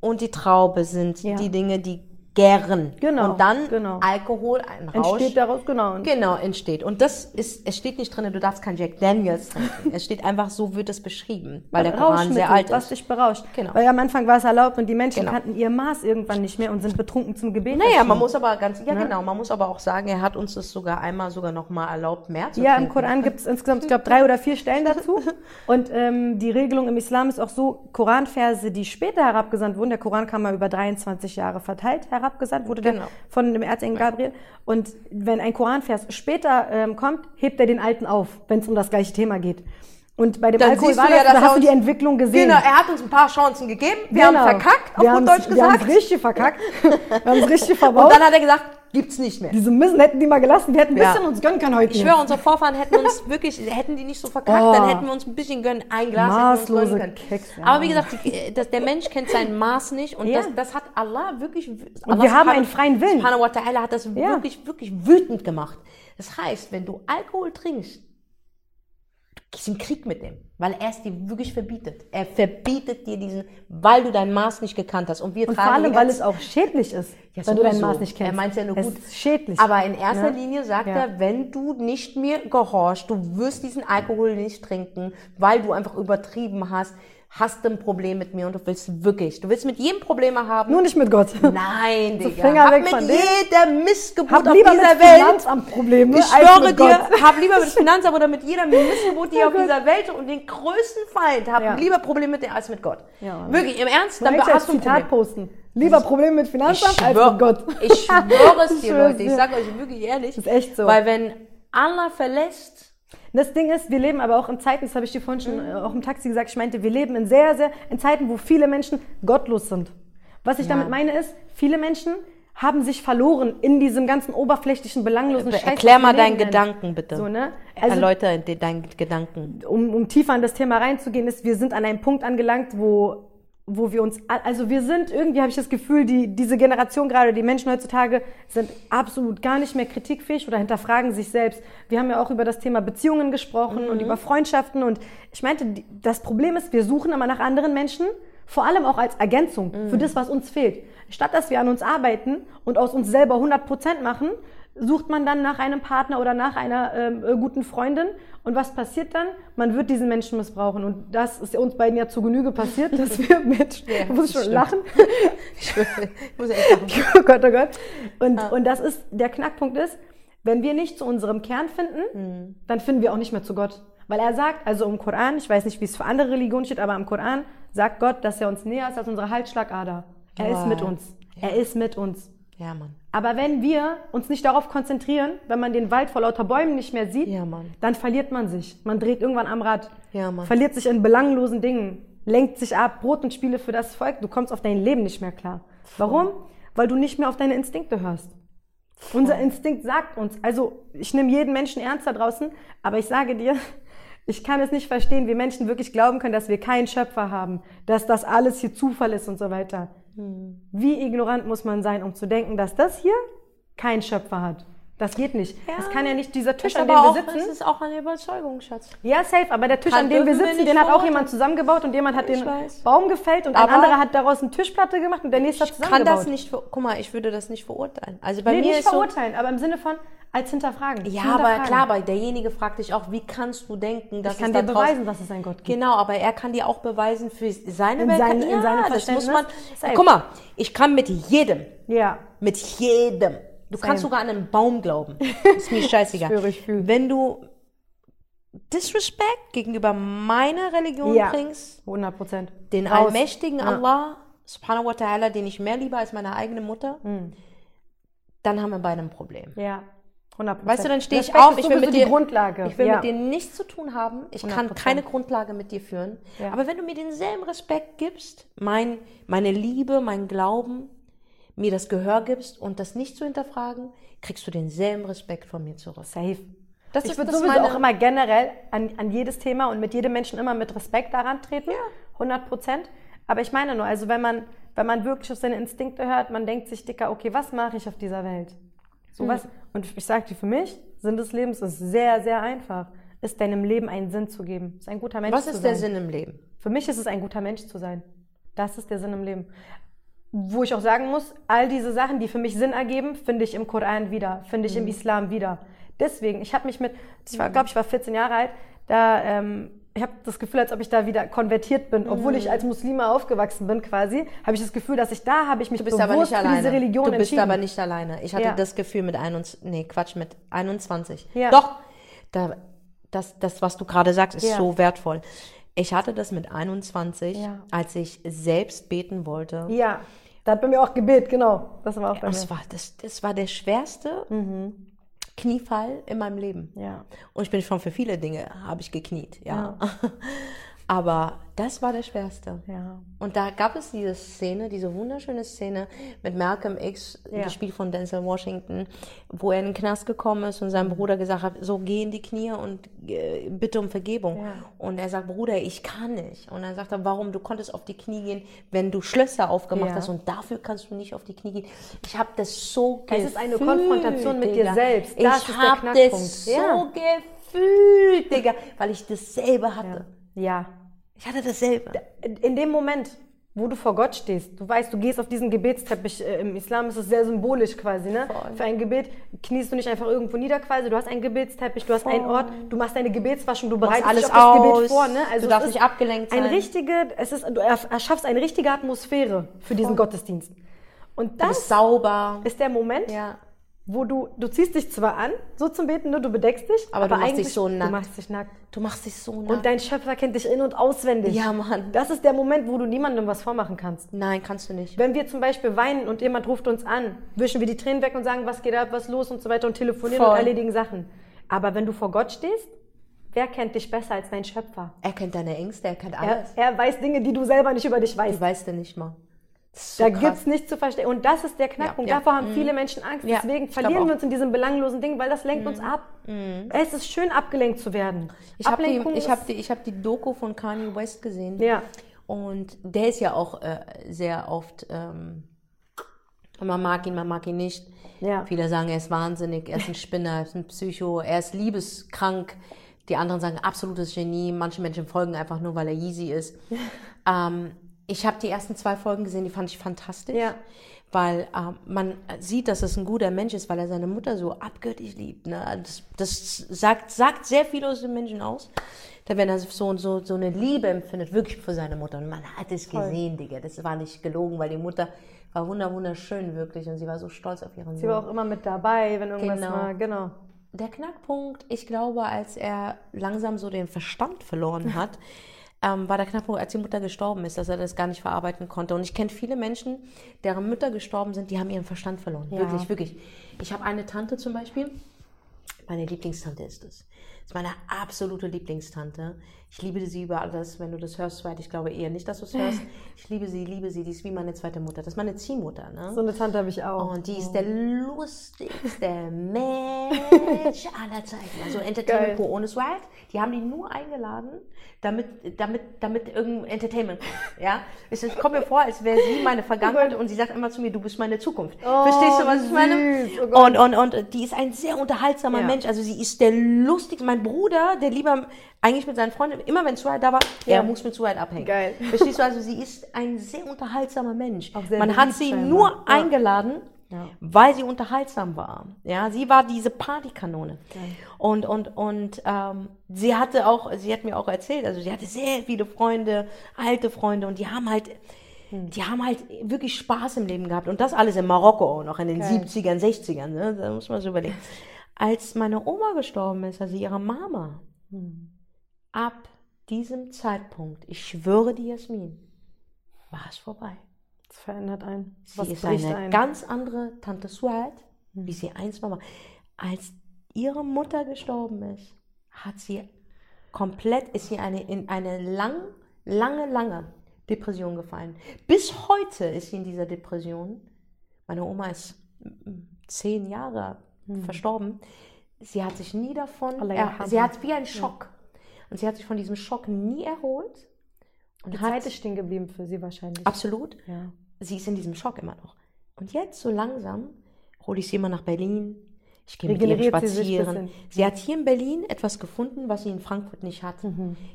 und die Traube sind Ja. die Dinge, die gären. Genau, Und dann genau. Alkohol, ein Rausch. entsteht daraus, genau. Genau, entsteht. Und das ist, es steht nicht drin, du darfst kein Jack Daniels trinken. es steht einfach, so wird es beschrieben, weil der Koran sehr alt was ist. dich berauscht. Genau. Weil am Anfang war es erlaubt und die Menschen Genau. kannten ihr Maß irgendwann nicht mehr und sind betrunken zum Gebet. Naja, man muss aber ganz, ja Ne? genau, man muss aber auch sagen, er hat uns das sogar einmal sogar noch mal erlaubt, mehr zu Ja, im trinken. Koran gibt es insgesamt, ich glaube, drei oder vier Stellen dazu. Und ähm, die Regelung im Islam ist auch so, Koranverse, die später herabgesandt wurden, der Koran kam mal über 23 Jahre verteilt herabgesandt, wurde Genau. von dem Erzengel Gabriel. Und wenn ein Koranvers später ähm, kommt, hebt er den alten auf, wenn es um das gleiche Thema geht. Und bei dem Dann Alkohol war ja, das, dass da hast du die Entwicklung gesehen. Genau, er hat uns ein paar Chancen gegeben. Wir Genau. haben verkackt, auf wir gut Deutsch Wir haben gesagt. es richtig verkackt. wir haben es richtig Und verbaut. dann hat er gesagt, gibt's nicht mehr. Diese Müssen hätten die mal gelassen. Wir hätten ein Ja. bisschen uns gönnen können heute. Ich schwöre, unsere Vorfahren hätten uns wirklich, hätten die nicht so verkackt, Oh. dann hätten wir uns ein bisschen gönnen, ein Glas Maßlose hätten wir uns gönnen können. Keks, ja. Aber wie gesagt, die, äh, das, der Mensch kennt sein Maß nicht und Ja. das, das hat Allah wirklich. Und Allah wir haben einen freien Willen. Subhanahu wa ta'ala hat das Ja. wirklich, wirklich wütend gemacht. Das heißt, wenn du Alkohol trinkst, gehst in Krieg mit dem, weil er es dir wirklich verbietet. Er verbietet dir diesen, weil du dein Maß nicht gekannt hast. Und wir Und vor allem, weil es auch schädlich ist, ja, wenn du dein. Maß nicht kennst. Er meint ja nur es gut. Ist schädlich. Aber in erster Ja. Linie sagt Ja. er, wenn du nicht mir gehorchst, du wirst diesen Alkohol nicht trinken, weil du einfach übertrieben hast, hast du ein Problem mit mir und du willst wirklich, du willst mit jedem Probleme haben. Nur nicht mit Gott. Nein, Digga. Finger hab weg mit von jeder Missgeburt Hab auf lieber dieser mit Welt. Finanzamt Probleme Ich als schwöre dir, Gott. hab lieber mit Finanzamt oder mit jeder Missgeburt, die Oh auf Gott. dieser Welt und den größten Feind, hab Ja. lieber Probleme mit dir als mit Gott. Ja. Wirklich, im Ernst, dann hast du ein Zitat Problem. posten. Lieber Probleme mit Ich Finanzamt als mit Gott. Ich schwöre es Ich dir, Leute. Ich sage euch wirklich ehrlich. Das ist echt so. Weil wenn Allah verlässt, Das Ding ist, wir leben aber auch in Zeiten, das habe ich dir vorhin schon Mhm. auch im Taxi gesagt, ich meinte, wir leben in sehr, sehr, in Zeiten, wo viele Menschen gottlos sind. Was ich Ja. damit meine ist, viele Menschen haben sich verloren in diesem ganzen oberflächlichen, belanglosen Scheiß. erklär mal deinen Gedanken bitte. So, ne? Also, Erläuter de- deinen Gedanken. um, um tiefer in das Thema reinzugehen, ist, wir sind an einem Punkt angelangt, wo, wo wir uns, also wir sind, irgendwie habe ich das Gefühl, die, diese Generation gerade, die Menschen heutzutage sind absolut gar nicht mehr kritikfähig oder hinterfragen sich selbst. Wir haben ja auch über das Thema Beziehungen gesprochen und über Freundschaften und ich meinte, das Problem ist, wir suchen immer nach anderen Menschen, vor allem auch als Ergänzung für das, was uns fehlt. Statt dass wir an uns arbeiten und aus uns selber 100 Prozent machen, sucht man dann nach einem Partner oder nach einer ähm, äh, guten Freundin. Und was passiert dann? Man wird diesen Menschen missbrauchen. Und das ist uns beiden ja zu Genüge passiert, dass wir mit, Ja, musst das schon stimmt. lachen. Ich, ich muss echt lachen. oh Gott, oh Gott. Und, und das ist, der Knackpunkt ist, wenn wir nicht zu unserem Kern finden, Mhm. dann finden wir auch nicht mehr zu Gott. Weil er sagt, also im Koran, ich weiß nicht, wie es für andere Religionen steht, aber im Koran sagt Gott, dass er uns näher ist als unsere Halsschlagader. Er ist Wow. mit uns. Er ist mit uns. Ja, Mann. Aber wenn wir uns nicht darauf konzentrieren, wenn man den Wald vor lauter Bäumen nicht mehr sieht, Ja, dann verliert man sich. Man dreht irgendwann am Rad. Ja. Verliert sich in belanglosen Dingen. Lenkt sich ab. Brot und Spiele für das Volk. Du kommst auf dein Leben nicht mehr klar. Warum? Weil du nicht mehr auf deine Instinkte hörst. Unser Instinkt sagt uns, also ich nehme jeden Menschen ernst da draußen, aber ich sage dir, ich kann es nicht verstehen, wie Menschen wirklich glauben können, dass wir keinen Schöpfer haben, dass das alles hier Zufall ist und so weiter. Hm. Wie ignorant muss man sein, um zu denken, dass das hier keinen Schöpfer hat? Das geht nicht. Das kann ja nicht dieser Tisch, an aber dem auch, wir das sitzen. ist auch eine Überzeugung, Schatz. Ja, safe, aber der Tisch, Kann- an dem wir sitzen, den hat auch jemand zusammengebaut und jemand hat Ich den weiß. Baum gefällt und ein Aber- anderer hat daraus eine Tischplatte gemacht und der nächste hat Ich kann zusammengebaut. das nicht, guck mal, ich würde das nicht verurteilen. Also bei nee, mir nicht ist so, verurteilen, aber im Sinne von als hinterfragen. ja, Zu aber hinterfragen. klar, weil derjenige fragt dich auch, wie kannst du denken, dass Ich kann es dir da beweisen, dass es einen Gott gibt. Genau, aber er kann dir auch beweisen für seine In Welt. ja, in seinem das muss man. Safe. Guck mal, ich kann mit jedem, Ja. mit jedem. Du Same. kannst sogar an einen Baum glauben. Ist mir scheißegal. Ich ich. Wenn du Disrespect gegenüber meiner Religion Ja. bringst, 100 Prozent. den Raus. allmächtigen Ja. Allah, subhanahu wa ta'ala, den ich mehr liebe als meine eigene Mutter, Hm. dann haben wir beide ein Problem. Ja. 100 Weißt du, dann stehe ich auf, ich will mit die dir Grundlage. Ich will ja. mit dir nichts zu tun haben. Ich kann 100%. keine Grundlage mit dir führen. Ja. Aber wenn du mir denselben Respekt gibst, mein, meine Liebe, mein Glauben, mir das Gehör gibst und das nicht zu hinterfragen, kriegst du denselben Respekt von mir zurück. Safe. Das ich ist- würde ist sowieso auch immer generell an, an jedes Thema und mit jedem Menschen immer mit Respekt daran treten. 100 Prozent. Aber ich meine nur, also wenn man, wenn man wirklich auf seine Instinkte hört, man denkt sich, Dicker, okay, was mache ich auf dieser Welt? So was. Und ich sage dir, für mich, Sinn des Lebens ist sehr, sehr einfach. Ist deinem Leben einen Sinn zu geben. Ist ein guter Mensch Was zu ist sein. der Sinn im Leben? Für mich ist es ein guter Mensch zu sein. Das ist der Sinn im Leben. Wo ich auch sagen muss, all diese Sachen, die für mich Sinn ergeben, finde ich im Koran wieder, finde ich im Islam wieder. Deswegen, ich habe mich mit, ich war, glaube ich, war 14 Jahre alt, da, ähm, ich habe das Gefühl, als ob ich da wieder konvertiert bin, obwohl ich als Muslime aufgewachsen bin quasi, habe ich das Gefühl, dass ich da habe ich mich bewusst aber nicht für alleine. diese Religion du bist entschieden. aber nicht alleine. Ich hatte Ja. das Gefühl mit 21, nee, Quatsch, mit 21. Ja. Doch, da, das, das, was du gerade sagst, ist Ja. so wertvoll. Ich hatte das mit 21, Ja. als ich selbst beten wollte. Ja, da hat bei mir auch Gebet, genau. Das war auch bei Das mir. war, das, das war der schwerste Kniefall in meinem Leben. Ja. Und ich bin schon für viele Dinge, habe ich gekniet, ja. Aber das war der schwerste. Ja. Und da gab es diese Szene, diese wunderschöne Szene mit Malcolm X, Ja. gespielt von Denzel Washington, wo er in den Knast gekommen ist und seinem Bruder gesagt hat, so geh in die Knie und äh, bitte um Vergebung. Ja. Und er sagt, Bruder, ich kann nicht. Und dann sagt er, warum? Du konntest auf die Knie gehen, wenn du Schlösser aufgemacht Ja. hast und dafür kannst du nicht auf die Knie gehen. Ich habe das so Es ist eine gefühlt, Konfrontation mit dir Digga. selbst. Ich Das der habe das so gefühlt, Digga, weil ich dasselbe hatte. Ja. Ich hatte dasselbe. In- dem Moment, wo du vor Gott stehst, du weißt, du gehst auf diesen Gebetsteppich, äh, im Islam ist es sehr symbolisch quasi, ne? Voll. Für ein Gebet kniest du nicht einfach irgendwo nieder quasi, du hast einen Gebetsteppich, du hast einen Ort, du machst deine Gebetswaschung, du bereitest alles dich auf das aus, Gebet vor, ne? du es darfst nicht abgelenkt Ein sein. richtige, es ist, du erschaffst eine richtige Atmosphäre für diesen Gottesdienst. Und Du das sauber. ist der Moment, Ja. Wo du, du ziehst dich zwar an, so zum Beten, ne? du bedeckst dich, Aber du machst dich so Du nackt. machst dich nackt. Du machst dich so nah. Und dein Schöpfer kennt dich in- und auswendig. Ja, Mann. Das ist der Moment, wo du niemandem was vormachen kannst. Nein, kannst du nicht. Wenn wir zum Beispiel weinen und jemand ruft uns an, wischen wir die Tränen weg und sagen, was geht ab, was los und so weiter und telefonieren Voll. und erledigen Sachen. Aber wenn du vor Gott stehst, wer kennt dich besser als dein Schöpfer? Er kennt deine Ängste, er kennt Er, alles. er weiß Dinge, die du selber nicht über dich Ich weißt. weiß denn nicht mal. So Da krass. gibt's nichts zu verstehen. Und das ist der Knackpunkt. Ja, ja. Davor haben viele Menschen Angst. Ja, Deswegen verlieren. Mhm. wir uns in diesem belanglosen Ding, weil das lenkt uns ab. Es ist schön, abgelenkt zu werden. Ich habe die, ich hab die, ich hab die Doku von Kanye West gesehen. Ja. Und der ist ja auch äh, sehr oft, ähm, man mag ihn, man mag ihn nicht. Ja. Viele sagen, er ist wahnsinnig, er ist ein Spinner, er ist ein Psycho, er ist liebeskrank. Die anderen sagen, absolutes Genie. Manche Menschen folgen einfach nur, weil er Yeezy ist. ähm, ich habe die ersten zwei Folgen gesehen, die fand ich fantastisch. Ja. Weil ähm, man sieht, dass es ein guter Mensch ist, weil er seine Mutter so abgöttisch liebt. Ne? Das, das sagt, sagt sehr viel aus dem Menschen aus. Da wenn er so, so, so eine Liebe empfindet, wirklich für seine Mutter. Und man hat es gesehen, Digga. Das war nicht gelogen, weil die Mutter war wunder, wunderschön wirklich. Und sie war so stolz auf ihren Sie Sohn. war auch immer mit dabei, wenn irgendwas Genau. war. Genau. Der Knackpunkt, ich glaube, als er langsam so den Verstand verloren hat, ähm, war der Knackpunkt, als die Mutter gestorben ist, dass er das gar nicht verarbeiten konnte. Und ich kenne viele Menschen, deren Mütter gestorben sind, die haben ihren Verstand verloren. Wirklich, wirklich. Ich habe eine Tante zum Beispiel, meine Lieblingstante ist es. Ist meine absolute Lieblingstante. Ich liebe sie über alles, wenn du das hörst, soweit ich glaube eher nicht, dass du es hörst. Ich liebe sie, liebe sie, die ist wie meine zweite Mutter. Das ist meine Ziehmutter, ne? So eine Tante habe ich auch. Und die ist der lustigste Mensch aller Zeiten. Also Entertainment Geil. ohne Swag. Die haben die nur eingeladen, damit, damit, damit irgendein Entertainment kommt. Ja? Es kommt mir vor, als wäre sie meine Vergangenheit und sie sagt immer zu mir, du bist meine Zukunft. Verstehst du, was ich meine? Oh und, und, und die ist ein sehr unterhaltsamer Ja. Mensch. Also sie ist der lustigste. Mein Bruder, der lieber eigentlich mit seinen Freunden, immer wenn Suhait da war, Ja. er muss mit Suhait abhängen. Geil. Verstehst du? Also sie ist ein sehr unterhaltsamer Mensch. Auch sehr Man hat sie nur Ja. eingeladen, Ja. weil sie unterhaltsam war. Ja, sie war diese Partykanone. Und, und, und ähm, sie hatte auch, sie hat mir auch erzählt, also sie hatte sehr viele Freunde, alte Freunde und die haben halt, die haben halt wirklich Spaß im Leben gehabt. Und das alles in Marokko, noch in den Geil. 70ern, 60ern, ne? da muss man so überlegen. Als meine Oma gestorben ist, also ihre Mama, ab diesem Zeitpunkt, ich schwöre dir, Jasmin, war es vorbei. Das verändert einen. Sie Was ist eine ein? ganz andere Tante Suat, wie sie einst mal war. Als ihre Mutter gestorben ist, hat sie komplett, ist sie eine, in eine lang, lange, lange Depression gefallen. Bis heute ist sie in dieser Depression. Meine Oma ist zehn Jahre verstorben. Sie hat sich nie davon, er, sie hat wie ein Schock. Und sie hat sich von diesem Schock nie erholt. Und Die hat, Zeit ist stehen geblieben für sie wahrscheinlich. absolut Ja. sie ist in diesem Schock immer noch. Und jetzt so langsam hole ich sie immer nach Berlin. Ich gehe mit ihr sie spazieren. bisschen. Sie hat hier in Berlin etwas gefunden, was sie in Frankfurt nicht hat.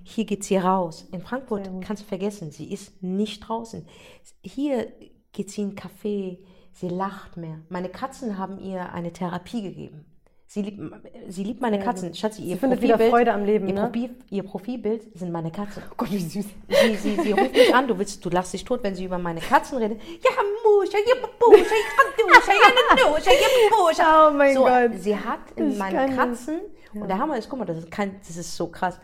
Hier geht sie raus. In Frankfurt Mhm. Kannst du vergessen, sie ist nicht draußen. Hier geht sie in einen Café, sie lacht mehr. Meine Katzen haben ihr eine Therapie gegeben. Sie liebt, sie liebt meine Katzen. Schatzi, ihr Sie findet wieder Profilbild- Freude am Leben, Ihr, ne? Profil, ihr Profilbild sind meine Katzen. Oh Gott, wie süß. Sie, sie, sie ruft mich an, du willst, du lachst dich tot, wenn sie über meine Katzen redet. Ja, Muscha, ja, Babuscha, ja, Duscha, ja, Duscha, ja, Babuscha. Oh mein so, Gott. Sie hat in Ich meine kann nicht. Katzen, und der Hammer ist, guck mal, das ist, kein, das ist so krass.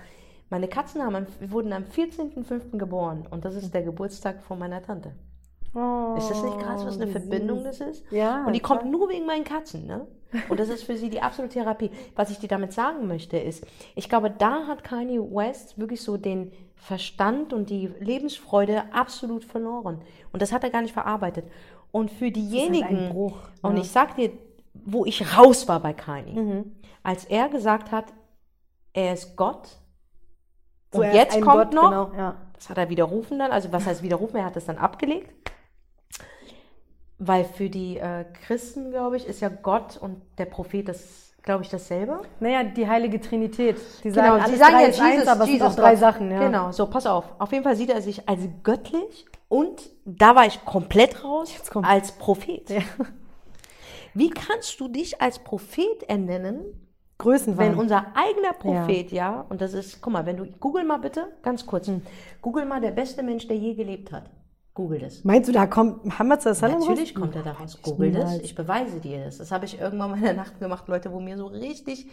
Meine Katzen haben, wurden am 14.05. geboren und das ist der Geburtstag von meiner Tante. Oh, Ist das nicht krass, was eine wie Verbindung das ist? Ja, Und die klar. kommt nur wegen meinen Katzen, ne? Und das ist für sie die absolute Therapie. Was ich dir damit sagen möchte, ist, ich glaube, da hat Kanye West wirklich so den Verstand und die Lebensfreude absolut verloren. Und das hat er gar nicht verarbeitet. Und für diejenigen, ein Bruch, und ja. ich sag dir, wo ich raus war bei Kanye, als er gesagt hat, er ist Gott. Und Zuerst jetzt kommt Gott, noch, Genau, ja. das hat er widerrufen dann, also was heißt widerrufen, er hat es dann abgelegt. Weil für die äh, Christen, glaube ich, ist ja Gott und der Prophet das, glaube ich, dasselbe. Naja, die heilige Trinität. Die sagen, Genau, alles sie sagen drei ja ist Jesus, eins, aber es sind Jesus auch drei Gott. Sachen. Ja. Genau, so, pass auf. Auf jeden Fall sieht er sich als göttlich und da war ich komplett raus, als Prophet. Ja. Wie kannst du dich als Prophet ernennen, wenn unser eigener Prophet, ja. und das ist, guck mal, wenn du, google mal bitte, ganz kurz, Hm. google mal der beste Mensch, der je gelebt hat. Google das. Meinst du, da kommt Muhammad sallam Natürlich raus? kommt er daraus. Google das. Ich beweise dir das. Das habe ich irgendwann mal in der Nacht gemacht, Leute, wo mir so richtig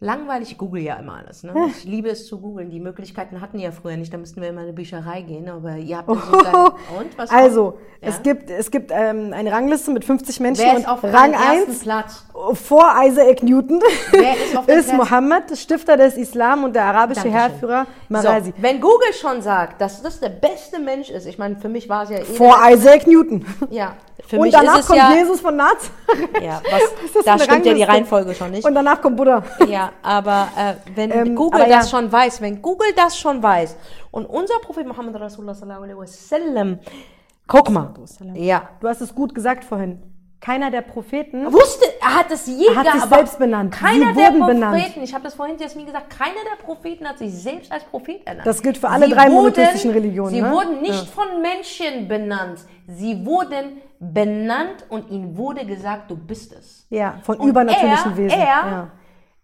langweilig, ich google ja immer alles. Ne? Ich liebe es zu googeln. Die Möglichkeiten hatten ja früher nicht, da müssten wir immer in eine Bücherei gehen, aber ihr habt ja so geil. Und was Also, kommt? es Ja? gibt, es gibt ähm, eine Rangliste mit 50 Menschen Wer und ist auf Rang dem ersten 1 Platz? vor Isaac Newton Wer ist auf ist Platz? Mohammed, Stifter des Islam und der arabische Dankeschön. Heerführer Marasi. So, wenn Google schon sagt, dass das der beste Mensch ist, ich meine, für mich war es ja eh Vor Isaac Newton. Ja, für und mich danach kommt ja, Jesus von Nazareth. ja was, ist das da stimmt ja die Rangliste? Reihenfolge schon nicht. Und danach kommt Buddha. Ja, aber äh, wenn Ähm, Google aber das ja. schon weiß, wenn Google das schon weiß und unser Prophet Muhammad Rasulullah sallallahu alaihi wasallam, guck mal, ja, Du hast es gut gesagt vorhin. Keiner der Propheten wusste, er hat es je hat sich selbst benannt. Keiner Sie der wurden Propheten, benannt. ich habe das vorhin Jasmin gesagt, keiner der Propheten hat sich selbst als Prophet ernannt. Das gilt für alle drei monotheistischen Religionen, Sie ne? wurden nicht von Menschen benannt, sie wurden benannt und ihnen wurde gesagt, du bist es. ja, von Und übernatürlichen er, Wesen. Er ja.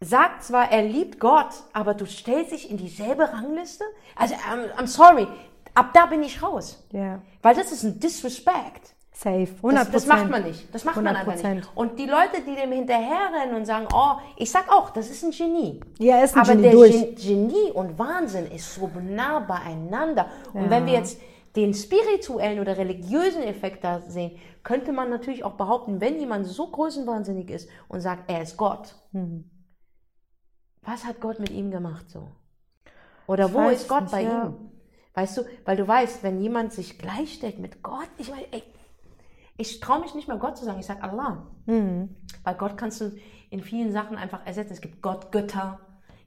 Sagt zwar, er liebt Gott, aber du stellst dich in dieselbe Rangliste? Also, I'm, I'm sorry, ab da bin ich raus. ja, Weil das ist ein Disrespect. safe. 100 Das, das macht man nicht. Das macht man einfach 100%. nicht. Und die Leute, die dem hinterherrennen und sagen, oh, ich sag auch, das ist ein Genie. Ja, er ist ein Aber Genie der durch. Gen Genie und Wahnsinn ist so nah beieinander. Und wenn wir jetzt den spirituellen oder religiösen Effekt da sehen, könnte man natürlich auch behaupten, wenn jemand so größenwahnsinnig ist und sagt, er ist Gott, Mhm. Was hat Gott mit ihm gemacht so? Oder wo weiß ist Gott nicht, bei ja. ihm? Weißt du, weil du weißt, wenn jemand sich gleichstellt mit Gott, ich meine, ey, ich traue mich nicht mehr Gott zu sagen, ich sage Allah. Mhm. Weil Gott kannst du in vielen Sachen einfach ersetzen. Es gibt Gott, Götter.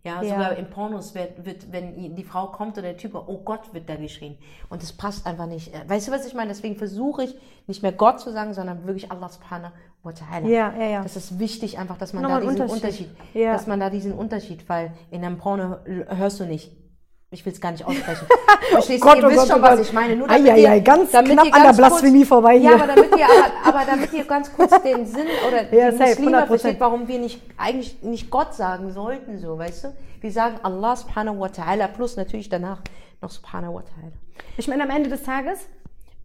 Ja, Ja. sogar in Pornos wird, wird, wenn die Frau kommt oder der Typ, oh Gott, wird da geschrien. Und das passt einfach nicht. Weißt du, was ich meine? Deswegen versuche ich nicht mehr Gott zu sagen, sondern wirklich Allah subhanahu ta'ala. Ja, ja, ja. Das ist wichtig einfach, dass man Nochmal da diesen Unterschied. Unterschied, Ja. dass man da diesen Unterschied, weil in einem Porno hörst du nicht. Ich will es gar nicht aussprechen. Verstehst Gott, du? Ihr oh wisst Gott, schon, oh was Gott. ich meine. Nur damit ei, ihr, ei, ganz damit knapp ihr an der ganz Blasphemie kurz, vorbei Ja, hier. aber damit ihr, aber, aber damit ihr ganz kurz den Sinn oder Ja, die Muslime 100%. versteht, warum wir nicht eigentlich nicht Gott sagen sollten, so, weißt du? Wir sagen Allah subhanahu wa ta'ala plus natürlich danach noch subhanahu wa ta'ala. Ich meine, am Ende des Tages,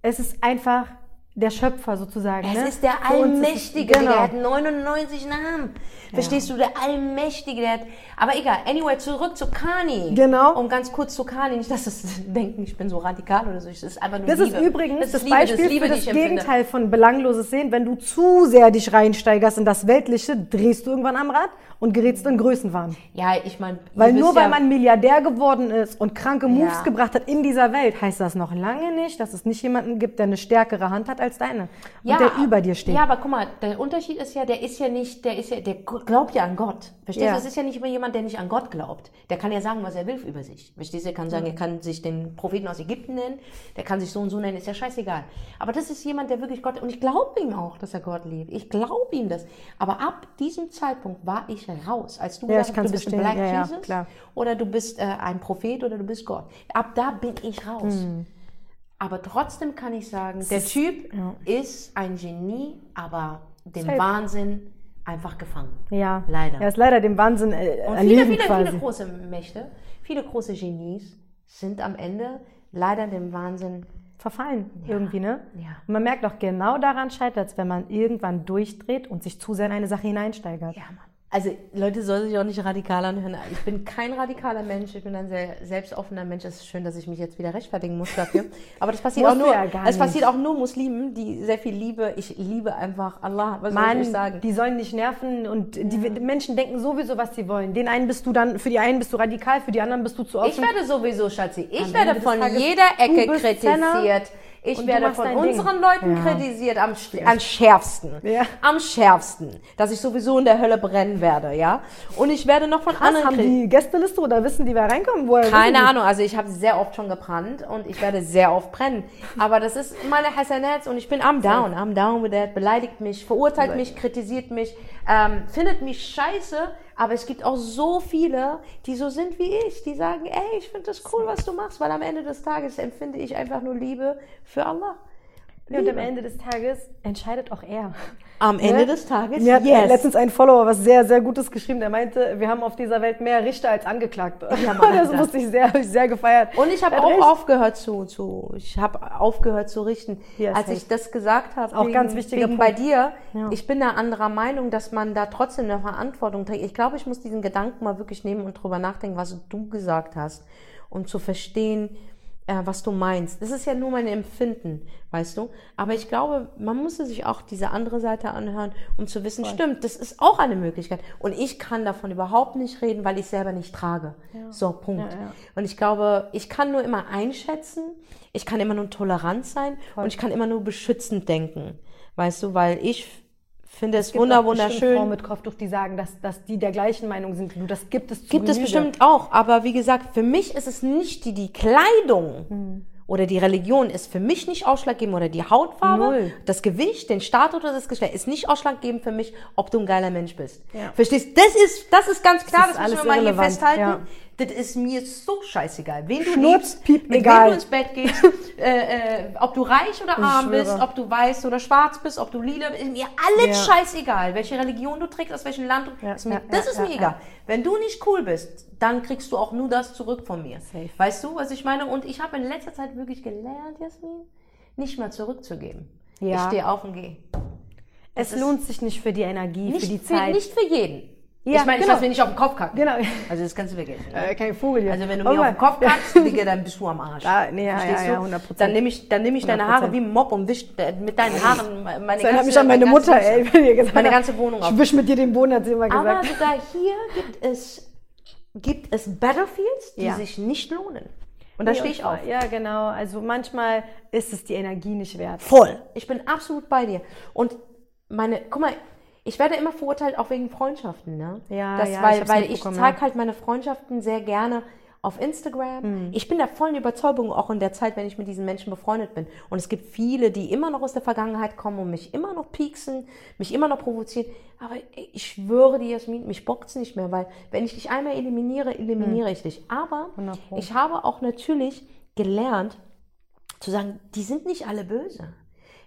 es ist einfach der Schöpfer sozusagen. Es ne? ist der uns ist Allmächtige, genau. der hat 99 Namen. Verstehst du, der Allmächtige, der hat, aber egal, anyway, zurück zu Kani. Genau. Um ganz kurz zu Kani, nicht, dass es denken, ich bin so radikal oder so, es ist einfach nur Das Liebe. ist übrigens das, ist Liebe, Beispiel das Liebe, für das. Gegenteil von belangloses Sehen. Wenn du zu sehr dich reinsteigerst in das Weltliche, drehst du irgendwann am Rad und gerätst in Größenwahn. Ja, ich meine, Weil nur weil man Milliardär geworden ist und kranke Moves Ja. gebracht hat in dieser Welt, heißt das noch lange nicht, dass es nicht jemanden gibt, der eine stärkere Hand hat als deine und der über dir steht. Ja, aber guck mal, der Unterschied ist ja, der ist ja nicht, der ist ja, der glaubt ja an Gott. Verstehst Ja. du? Das ist ja nicht immer jemand, der nicht an Gott glaubt. Der kann ja sagen, was er will über sich. Verstehst du? Er kann sagen, er kann sich den Propheten aus Ägypten nennen, der kann sich so und so nennen, ist ja scheißegal. Aber das ist jemand, der wirklich Gott, und ich glaube ihm auch, dass er Gott liebt. Ich glaube ihm das. Aber ab diesem Zeitpunkt war ich raus. Als du Ja, kann's du bist ein. Black Ja, ja, Jesus oder du bist äh, ein Prophet oder du bist Gott. Ab da bin ich raus. Hm. Aber trotzdem kann ich sagen, der Typ ist ein Genie, aber dem Safe. Wahnsinn einfach gefangen. Ja, Leider. Er ist leider dem Wahnsinn äh, Und viele, viele, quasi. viele große Mächte, viele große Genies sind am Ende leider dem Wahnsinn. verfallen irgendwie, ne? Ja. Und man merkt auch genau daran scheitert es, wenn man irgendwann durchdreht und sich zu sehr in eine Sache hineinsteigert. Ja, Mann. Also Leute sollen sich auch nicht radikal anhören. Ich bin kein radikaler Mensch, ich bin ein sehr selbstoffener Mensch. Es ist schön, dass ich mich jetzt wieder rechtfertigen muss dafür. Aber das passiert auch nur, ja es passiert auch nur Muslimen, die sehr viel Liebe. Ich liebe einfach Allah. Was soll Mann, ich sagen? die sollen nicht nerven und die Menschen denken sowieso, was sie wollen. Den einen bist du dann, für die einen bist du radikal, für die anderen bist du zu offen. Ich werde sowieso, Schatzi, ich Am werde von jeder Ecke kritisiert. Ich und werde von dein Ding. unseren Leuten Ja. kritisiert am, am schärfsten. Ja. Am schärfsten. Dass ich sowieso in der Hölle brennen werde, ja. Und ich werde noch von Was, anderen haben die Gästeliste oder wissen die, wer reinkommt? Woher wissen Keine? Ahnung, also ich habe sehr oft schon gebrannt und ich werde sehr oft brennen. Aber das ist meine Hasanats und ich bin am down, am down with that, beleidigt mich, verurteilt mich, kritisiert mich, ähm, findet mich scheiße. Aber es gibt auch so viele, die so sind wie ich, die sagen, ey, ich finde das cool, was du machst, weil am Ende des Tages empfinde ich einfach nur Liebe für Allah. Ja, Und am Ende des Tages entscheidet auch er. Am Ende Ne? des Tages, Mir hat yes. letztens ein Follower was sehr, sehr Gutes geschrieben. Der meinte, wir haben auf dieser Welt mehr Richter als Angeklagte. Ja, Mann, das Alter. musste ich sehr, sehr gefeiert. Und ich habe auch recht. aufgehört zu, zu ich habe aufgehört zu richten. Ja, Als ich das gesagt habe, Auch wegen, ganz wichtiger wegen Punkt. bei dir, Ja. ich bin da anderer Meinung, dass man da trotzdem eine Verantwortung trägt. Ich glaube, ich muss diesen Gedanken mal wirklich nehmen und drüber nachdenken, was du gesagt hast, um zu verstehen, äh, was du meinst. Das ist ja nur mein Empfinden, weißt du? Aber ich glaube, man musste sich auch diese andere Seite anhören, um zu wissen, stimmt, das ist auch eine Möglichkeit. Und ich kann davon überhaupt nicht reden, weil ich selber nicht trage. So, Punkt. Ja, ja. Und ich glaube, ich kann nur immer einschätzen, ich kann immer nur tolerant sein und ich kann immer nur beschützend denken. Weißt du, weil ich finde es, Es gibt wunder, auch bestimmt Frauen wunderschön. mit Kopftuch, die sagen, dass, dass die der gleichen Meinung sind wie du. Das gibt es zu Gibt es Genüge. bestimmt auch, aber wie gesagt, für mich ist es nicht die, die Kleidung Hm. oder die Religion ist für mich nicht ausschlaggebend oder die Hautfarbe, Null. das Gewicht, den Staat oder das Geschlecht ist nicht ausschlaggebend für mich, ob du ein geiler Mensch bist. Ja. Verstehst? Das ist, das ist ganz klar, ist das, müssen wir mal hier festhalten. ja. Das ist mir so scheißegal. Wen du Schnurz, liebst, piep, mit egal. wem du ins Bett gehst, äh, äh, ob du reich oder arm schwöre. bist, ob du weiß oder schwarz bist, ob du lila bist, mir alles Ja. scheißegal. Welche Religion du trägst, aus welchem Land du Ja, ist mir, ja, Das ist mir egal. Wenn du nicht cool bist, dann kriegst du auch nur das zurück von mir. Safe. Weißt du, was ich meine? Und ich habe in letzter Zeit wirklich gelernt, Jasmin, nicht mehr zurückzugeben. Ich stehe auf und gehe. Es ist- lohnt sich nicht für die Energie, für die für, Zeit. nicht für jeden. Ja, ich meine, ich genau. lass mir nicht auf den Kopf kacken. Genau. Also das kannst du vergessen. ne? Äh, kein Vogel hier. Also wenn du Aber mir auf den Kopf kackst, Digga, dann bist du am Arsch. Ja, nee, ja, Verstehst ja, ja, du? 100%. Dann nehme ich, dann nehme ich deine 100%. Haare wie ein Mob und wisch äh, mit deinen Haaren meine Das ganze, mich an meine ganze Mutter, Wohnung- ey. wenn ihr gesagt Meine ganze Wohnung auf. Ich wisch mit dir den Boden, hat sie immer Aber gesagt. sogar hier gibt es, gibt es Battlefields, die Ja. sich nicht lohnen. Und da Nee, stehe ich auf. Ja, genau. Also manchmal ist es die Energie nicht wert. Voll. Ich bin absolut bei dir. Und meine, guck mal, ich werde immer verurteilt, auch wegen Freundschaften, ne? Ja, das, ja, ich weil, hab's weil ich zeige halt meine Freundschaften sehr gerne auf Instagram. Hm. Ich bin der vollen Überzeugung, auch in der Zeit, wenn ich mit diesen Menschen befreundet bin. Und es gibt viele, die immer noch aus der Vergangenheit kommen und mich immer noch pieksen, mich immer noch provozieren. Aber ich schwöre dir, Jasmin, mich bockt's nicht mehr, weil wenn ich dich einmal eliminiere, eliminiere ich dich. Aber 100 Pro. ich habe auch natürlich gelernt, zu sagen, die sind nicht alle böse.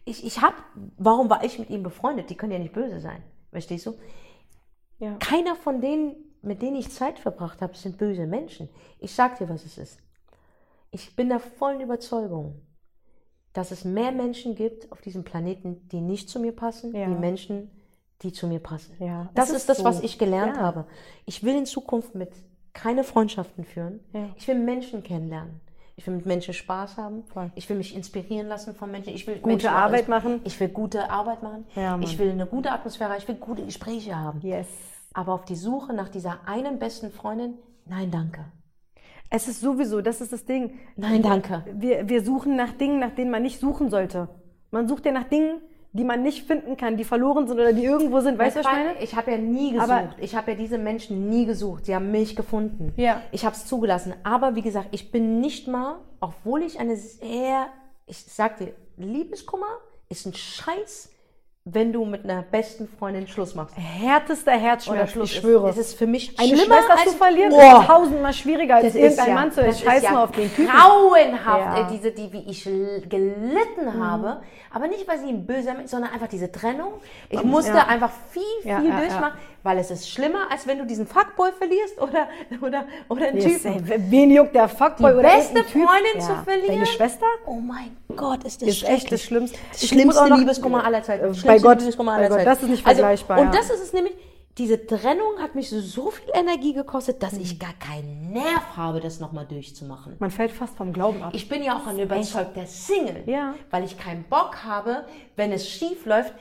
Ich, ich habe, warum war ich mit ihnen befreundet? Die können ja nicht böse sein. Verstehst du? Ja. Keiner von denen, mit denen ich Zeit verbracht habe, sind böse Menschen. Ich sag dir, was es ist. Ich bin der vollen Überzeugung, dass es mehr Menschen gibt auf diesem Planeten, die nicht zu mir passen, Ja. wie Menschen, die zu mir passen. Ja, Das ist, ist das, so. was ich gelernt Ja. habe. Ich will in Zukunft mit keine Freundschaften führen. Ja. Ich will Menschen kennenlernen. Ich will mit Menschen Spaß haben. Voll. Ich will mich inspirieren lassen von Menschen. Ich will Gute Menschen Arbeit machen. Ich will gute Arbeit machen. Ja, ich will eine gute Atmosphäre. Ich will gute Gespräche haben. Yes. Aber auf die Suche nach dieser einen besten Freundin, nein, danke. Es ist sowieso, das ist das Ding. Nein, danke. Wir, wir suchen nach Dingen, nach denen man nicht suchen sollte. Man sucht ja nach Dingen, die man nicht finden kann, die verloren sind oder die irgendwo sind. Weißt du, was ich meine? Ich habe ja nie gesucht. Aber- ich habe ja diese Menschen nie gesucht. Sie haben mich gefunden. Ja. Ich habe es zugelassen. Aber wie gesagt, ich bin nicht mal, obwohl ich eine sehr, ich sag dir, Liebeskummer ist ein Scheiß, wenn du mit einer besten Freundin Schluss machst. Härtester Herzschmerz, Schluss ich schwöre. Ist, es ist für mich Eine schlimmer Schwester als zu verlieren Boah. ist tausendmal schwieriger als Das ist irgendein ja, Mann zu das Scheiß ist ja auf den Typen. grauenhaft, Ja. Mhm. äh, diese, die, wie ich gelitten habe. Aber nicht, weil sie ein böser Mensch, sondern einfach diese Trennung. Ich musste ja. einfach viel, viel durchmachen, weil es ist schlimmer, als wenn du diesen Fuckboy verlierst oder, oder, oder einen Yes, Typen. ey, wen juckt der Fuckboy Die oder beste? Freundin zu verlieren? Deine Schwester? Oh mein Gott, ist das Ist echt das. Schlimmste. Das schlimmste Liebeskummer aller Zeiten. Das bei Gott, bei Gott, das ist nicht also, vergleichbar, Und ja. das ist es nämlich, diese Trennung hat mich so viel Energie gekostet, dass ich gar keinen Nerv habe, das nochmal durchzumachen. Man fällt fast vom Glauben ab. Ich bin ja auch ein überzeugter Single, Ja. weil ich keinen Bock habe, wenn es schief läuft,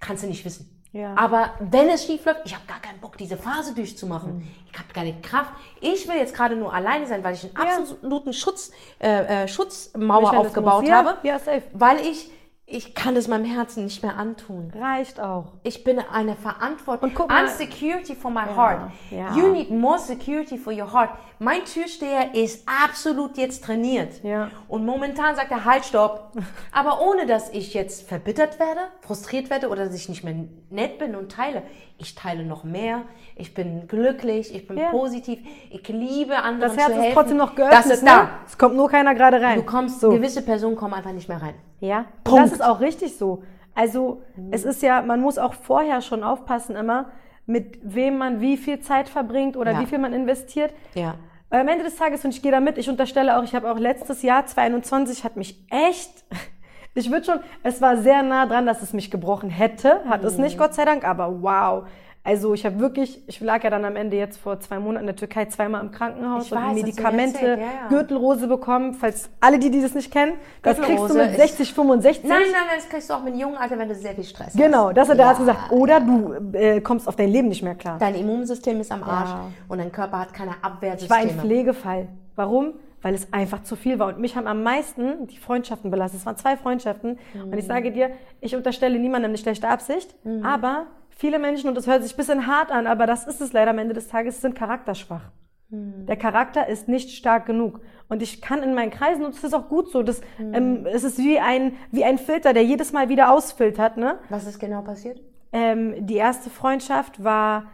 kannst du nicht wissen. Ja. Aber wenn es schief läuft, ich habe gar keinen Bock, diese Phase durchzumachen. Ich habe keine Kraft. Ich will jetzt gerade nur alleine sein, weil ich einen Ja. absoluten Schutz, äh, äh, Schutzmauer aufgebaut Ja, habe, ja, safe. weil ich ich kann es meinem Herzen nicht mehr antun. Reicht auch. Ich bin eine Verantwortung. Und guck mal- And security for my heart. ja. You need more security for your heart. Mein Türsteher ist absolut jetzt trainiert. Ja. Und momentan sagt er, halt, stopp. Aber ohne, dass ich jetzt verbittert werde, frustriert werde oder dass ich nicht mehr nett bin und teile. Ich teile noch mehr. Ich bin glücklich. Ich bin Ja. positiv. Ich liebe Das Herz zu helfen. ist trotzdem noch geöffnet. Das ist ne? da. Es kommt nur keiner gerade rein. Du kommst, so. gewisse Personen kommen einfach nicht mehr rein. Ja, Punkt. das ist auch richtig so. Also es ist ja, man muss auch vorher schon aufpassen immer, mit wem man wie viel Zeit verbringt oder Ja. wie viel man investiert. Ja. Weil am Ende des Tages, und ich gehe da mit, ich unterstelle auch, ich habe auch letztes Jahr, 2021, hat mich echt, ich würde schon, es war sehr nah dran, dass es mich gebrochen hätte, hat es Mhm. nicht, Gott sei Dank, aber wow. Also ich habe wirklich, ich lag ja dann am Ende jetzt vor zwei Monaten in der Türkei zweimal im Krankenhaus Ich und weiß, Medikamente, erzählt, ja, ja. Gürtelrose bekommen, falls alle, die, die das nicht kennen, das kriegst du mit ist- 60, 65. Nein, nein, nein, das kriegst du auch mit jungen Alter, wenn du sehr viel Stress hast. Genau, das hat Ja. Arzt gesagt. Oder du äh, kommst auf dein Leben nicht mehr klar. Dein Immunsystem ist am Arsch und dein Körper hat keine Ich war Abwehrsysteme. ein Pflegefall. Warum? Weil es einfach zu viel war. Und mich haben am meisten die Freundschaften belastet. Es waren zwei Freundschaften. Und Mhm. ich sage dir, ich unterstelle niemandem eine schlechte Absicht. Aber viele Menschen, und das hört sich ein bisschen hart an, aber das ist es leider am Ende des Tages, sind charakterschwach. Mhm. Der Charakter ist nicht stark genug. Und ich kann in meinen Kreisen, und das ist auch gut so, das, Mhm. ähm, es ist wie ein, wie ein Filter, der jedes Mal wieder ausfiltert. Ne? Was ist genau passiert? Ähm, die erste Freundschaft war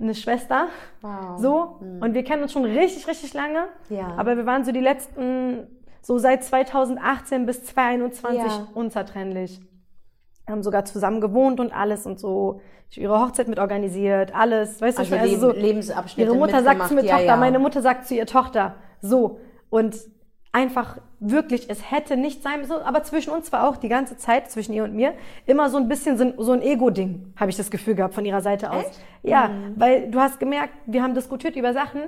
eine Schwester. Wow. So. Und wir kennen uns schon richtig, richtig lange. Ja. Aber wir waren so die letzten, so seit 2018 bis 2021 Ja. unzertrennlich. Haben sogar zusammen gewohnt und alles und so. Ihre Hochzeit mit organisiert, alles. Weißt Also du, ich Leben- meine, Lebensabschnitte Ihre Mutter sagt zu mir ja, Tochter, ja. meine Mutter sagt zu ihr Tochter. So. Und einfach wirklich, es hätte nicht sein müssen, aber zwischen uns war auch die ganze Zeit, zwischen ihr und mir, immer so ein bisschen so ein, so ein Ego-Ding, habe ich das Gefühl gehabt von ihrer Seite aus. Echt? Ja, Mhm. weil du hast gemerkt, wir haben diskutiert über Sachen,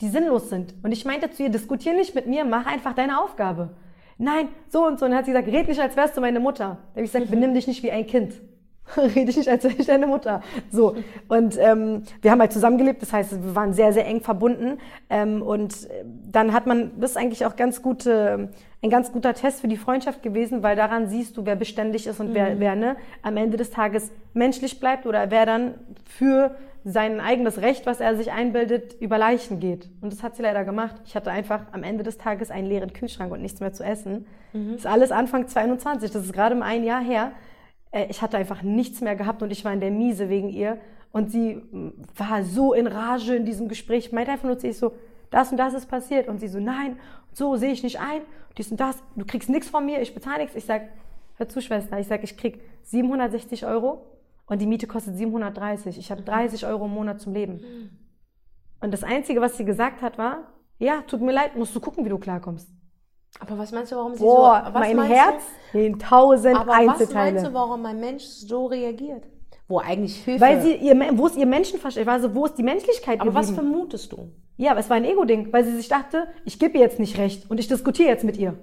die sinnlos sind. Und ich meinte zu ihr, diskutier nicht mit mir, mach einfach deine Aufgabe. Nein, so und so. Und dann hat sie gesagt, red nicht, als wärst du meine Mutter. Da habe ich gesagt, benimm dich nicht wie ein Kind. Rede ich nicht, als wäre ich deine Mutter. So. Und ähm, wir haben halt zusammengelebt, das heißt, wir waren sehr, sehr eng verbunden. Ähm, und äh, dann hat man, das ist eigentlich auch ganz gute, ein ganz guter Test für die Freundschaft gewesen, weil daran siehst du, wer beständig ist und wer, wer ne, am Ende des Tages menschlich bleibt oder wer dann für sein eigenes Recht, was er sich einbildet, über Leichen geht. Und das hat sie leider gemacht. Ich hatte einfach am Ende des Tages einen leeren Kühlschrank und nichts mehr zu essen. Das ist alles Anfang 22, das ist gerade mal ein Jahr her. Äh, Ich hatte einfach nichts mehr gehabt und ich war in der Miese wegen ihr. Und sie war so in Rage in diesem Gespräch, meinte einfach nur zu ich so, das und das ist passiert. Und sie so, nein, so sehe ich nicht ein. Dies und das, du kriegst nichts von mir, ich bezahle nichts. Ich sag, hör zu, Schwester, ich sag, ich krieg 760 Euro und die Miete kostet 730. Ich habe 30 Euro im Monat zum Leben. Und das Einzige, was sie gesagt hat, war, ja, tut mir leid, musst du gucken, wie du klarkommst. Aber was meinst du, warum sie Boah, so... Was mein Herz in tausend Du? Aber was Einzelteile. meinst du, warum ein Mensch so reagiert? Wo eigentlich Hilfe... Weil sie, ihr, wo ist ihr Menschenverständnis? Also, wo ist die Menschlichkeit aber was geblieben? vermutest du? Ja, aber es war ein Ego-Ding, weil sie sich dachte, ich gebe ihr jetzt nicht recht und ich diskutiere jetzt mit ihr.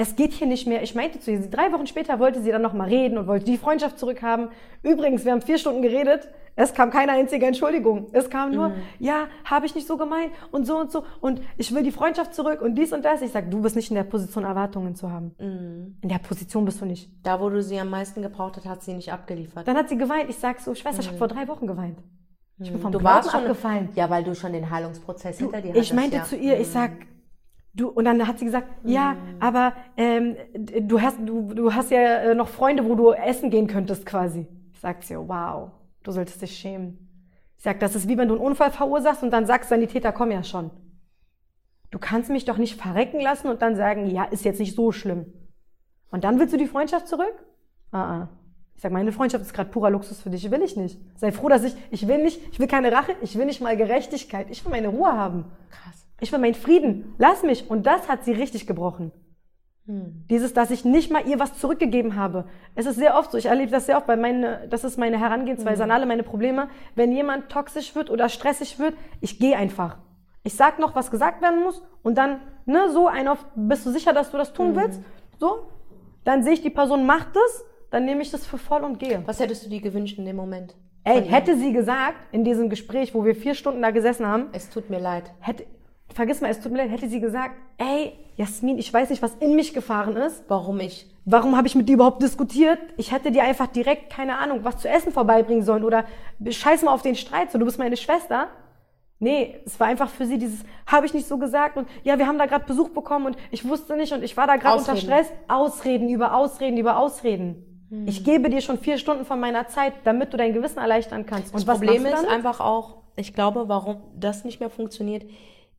Es geht hier nicht mehr. Ich meinte zu ihr, sie, drei Wochen später wollte sie dann nochmal reden und wollte die Freundschaft zurückhaben. Übrigens, wir haben vier Stunden geredet. Es kam keine einzige Entschuldigung. Es kam nur, ja, habe ich nicht so gemeint und so und so und ich will die Freundschaft zurück und dies und das. Ich sag, du bist nicht in der Position, Erwartungen zu haben. In der Position bist du nicht. Da, wo du sie am meisten gebraucht hast, hat sie nicht abgeliefert. Dann hat sie geweint. Ich sag so, Schwester, ich habe vor drei Wochen geweint. Ich bin vom du Glauben warst schon abgefallen. Ja, weil du schon den Heilungsprozess hinter dir Ich hattest. meinte ja. zu ihr, ich sag, du, und dann hat sie gesagt, ja, aber ähm, du hast, du, du hast ja äh, noch Freunde, wo du essen gehen könntest quasi. Ich sag zu ihr, wow, du solltest dich schämen. Ich sag, das ist wie wenn du einen Unfall verursachst und dann sagst, Sanitäter kommen ja schon. Du kannst mich doch nicht verrecken lassen und dann sagen, ja, ist jetzt nicht so schlimm. Und dann willst du die Freundschaft zurück? Ah, ah. Ich sag, meine Freundschaft ist gerade purer Luxus für dich, will ich nicht. Sei froh, dass ich, ich will nicht, ich will keine Rache, ich will nicht mal Gerechtigkeit, ich will meine Ruhe haben. Krass. Ich will meinen Frieden. Lass mich. Und das hat sie richtig gebrochen. Dieses, dass ich nicht mal ihr was zurückgegeben habe. Es ist sehr oft so, ich erlebe das sehr oft, weil meine, das ist meine Herangehensweise an alle meine Probleme. Wenn jemand toxisch wird oder stressig wird, ich gehe einfach. Ich sag noch, was gesagt werden muss und dann, ne, so ein auf, bist du sicher, dass du das tun willst? So. Dann sehe ich, die Person macht es, dann nehme ich das für voll und gehe. Was hättest du dir gewünscht in dem Moment? Ey, hätte sie gesagt, in diesem Gespräch, wo wir vier Stunden da gesessen haben, Es tut mir leid. hätte, vergiss mal, es tut mir leid, hätte sie gesagt, ey, Jasmin, ich weiß nicht, was in mich gefahren ist. Warum ich? Warum habe ich mit dir überhaupt diskutiert? Ich hätte dir einfach direkt, keine Ahnung, was zu essen vorbeibringen sollen oder scheiß mal auf den Streit, so du bist meine Schwester. Nee, es war einfach für sie dieses, habe ich nicht so gesagt und ja, wir haben da gerade Besuch bekommen und ich wusste nicht und ich war da gerade unter. Stress. Ausreden über Ausreden über Ausreden. Ich gebe dir schon vier Stunden von meiner Zeit, damit du dein Gewissen erleichtern kannst. Und Das was Problem ist einfach auch, ich glaube, warum das nicht mehr funktioniert,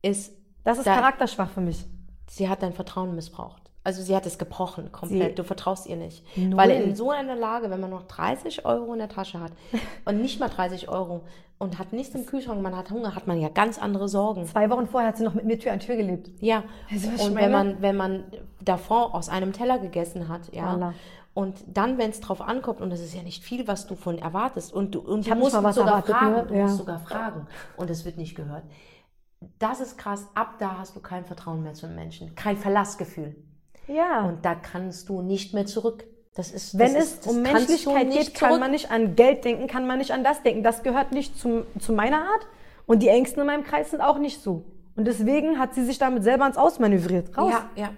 ist, das ist da- charakterschwach für mich. sie hat dein Vertrauen missbraucht. Also sie hat es gebrochen, komplett. Sie- du vertraust ihr nicht. Null. Weil in so einer Lage, wenn man noch 30 Euro in der Tasche hat und nicht mal 30 Euro und hat nichts im Kühlschrank, man hat Hunger, hat man ja ganz andere Sorgen. Zwei Wochen vorher hat sie noch mit mir Tür an Tür gelebt. Ja, und wenn man, wenn man davor aus einem Teller gegessen hat, ja, Voila. und dann, wenn es drauf ankommt, und das ist ja nicht viel, was du von erwartest, und du, und du musst sogar erwartet, fragen, ne? du Ja. musst sogar fragen, und es wird nicht gehört. Das ist krass, ab da hast du kein Vertrauen mehr zum Menschen, kein Verlassgefühl. Ja. Und da kannst du nicht mehr zurück. Das ist, Wenn das es ist, um Menschlichkeit geht, kann zurück. man nicht an Geld denken, kann man nicht an das denken. Das gehört nicht zum, zu meiner Art. Und die Ängsten in meinem Kreis sind auch nicht so. Und deswegen hat sie sich damit selber ins Ausmanövriert. Raus. Ja, ja,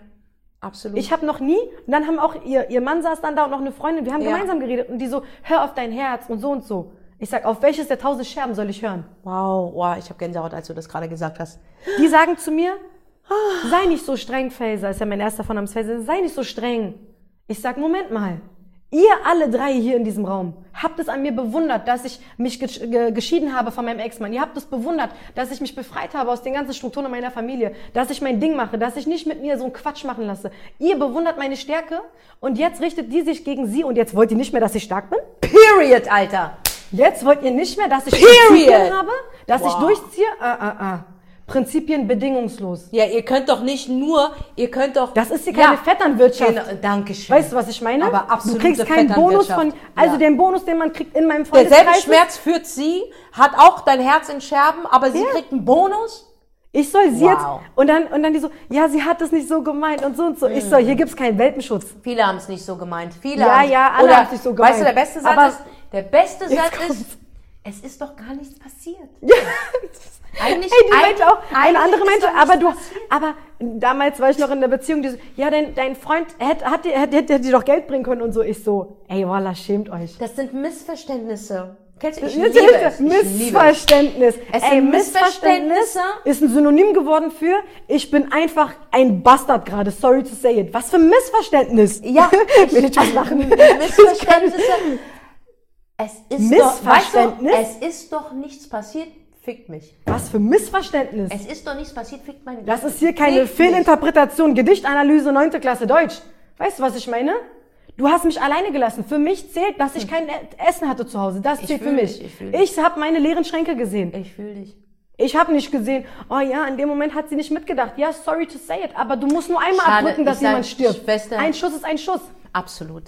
absolut. Ich habe noch nie, und dann haben auch ihr, ihr Mann saß dann da und noch eine Freundin, wir haben Ja. gemeinsam geredet und die so, hör auf dein Herz und so und so. Ich sag, auf welches der tausend Scherben soll ich hören? wow, wow, ich habe Gänsehaut, als du das gerade gesagt hast. Die sagen zu mir, sei nicht so streng, Faser, ist ja mein erster von namens Faser, sei nicht so streng. Ich sag, Moment mal. Ihr alle drei hier in diesem Raum habt es an mir bewundert, dass ich mich gesch- ge geschieden habe von meinem Ex-Mann. Ihr habt es bewundert, dass ich mich befreit habe aus den ganzen Strukturen in meiner Familie, dass ich mein Ding mache, dass ich nicht mit mir so einen Quatsch machen lasse. Ihr bewundert meine Stärke und jetzt richtet die sich gegen sie und jetzt wollt ihr nicht mehr, dass ich stark bin? Period, Alter. Jetzt wollt ihr nicht mehr, dass ich Period. Prinzipien habe, dass ich Wow. durchziehe? Ah, ah, ah. Prinzipien bedingungslos. Ja, ihr könnt doch nicht nur, ihr könnt doch. Das ist hier keine Vetternwirtschaft. Genau, Dankeschön. Weißt du, was ich meine? Aber du absolute kriegst keinen Bonus von, also Ja. den Bonus, den man kriegt in meinem Derselbe Freundeskreis. Schmerz führt sie, hat auch dein Herz in Scherben, aber sie Ja. kriegt einen Bonus. Ich soll sie Wow. jetzt, und dann, und dann die so, ja, sie hat es nicht so gemeint und so und so. Ich so, hier gibt's keinen Welpenschutz. Viele haben es nicht so gemeint. Viele Ja, ja, alle Oder, haben's nicht so Weißt du, der gemeint. beste Satz Aber- ist, der beste Jetzt Satz kommt's. ist, es ist doch gar nichts passiert. Ja. Eigentlich, Hey, die eigentlich- meinte auch, eine eigentlich andere doch aber du, passiert. aber damals war ich noch in der Beziehung, die so, ja, dein, dein Freund hätte, hat, dir- hätte, hätte dir doch Geld bringen können und so. Ich so, ey, Wallah, schämt euch. Das sind Missverständnisse. Kennst du? Ich liebe es. Ich. Missverständnis. Es Ey, Missverständnisse. ist ein Synonym geworden für, ich bin einfach ein Bastard gerade. Sorry to say it. Was für ein Missverständnis. Ja, Will ich was lachen? Missverständnisse. Es ist Missverständnis? Doch, weißt du, es ist doch nichts passiert, fickt mich. Was für ein Missverständnis. Es ist doch nichts passiert, fickt mein Das ist hier keine Fickt mich. Fehlinterpretation, Gedichtanalyse, 9. Klasse Deutsch. Weißt du, was ich meine? Du hast mich alleine gelassen. Für mich zählt, dass ich kein Essen hatte zu Hause. Das zählt für mich. dich, ich Ich, habe meine leeren Schränke gesehen. Ich fühle dich. Ich habe nicht gesehen, oh ja, in dem Moment hat sie nicht mitgedacht. Ja, sorry to say it, aber du musst nur einmal Schade, abdrücken, dass jemand stirbt. Schwester- Ein Schuss ist ein Schuss. Absolut.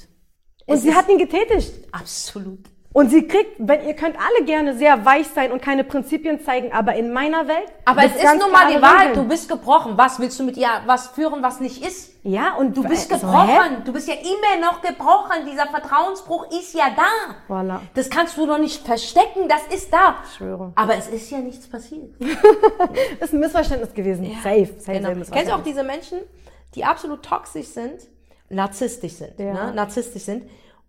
Und Es sie hat ihn getätigt. Absolut. Und sie kriegt, wenn ihr könnt alle gerne sehr weich sein und keine Prinzipien zeigen, aber in meiner Welt. Aber es ist nun mal die Wahrheit. Regeln. Du bist gebrochen. Was willst du mit ihr was führen, was nicht ist? ja, und Du bist gebrochen. hä? Du bist ja immer noch gebrochen. Dieser Vertrauensbruch ist ja da. Voilà. Das kannst du doch nicht verstecken. Das ist da. Ich schwöre. Aber es ist ja nichts passiert. Das ist ein Missverständnis gewesen. Safe, safe, Genau. safe. Kennst du auch diese Menschen, die absolut toxisch sind, narzisstisch sind, Ja. ne? narzisstisch sind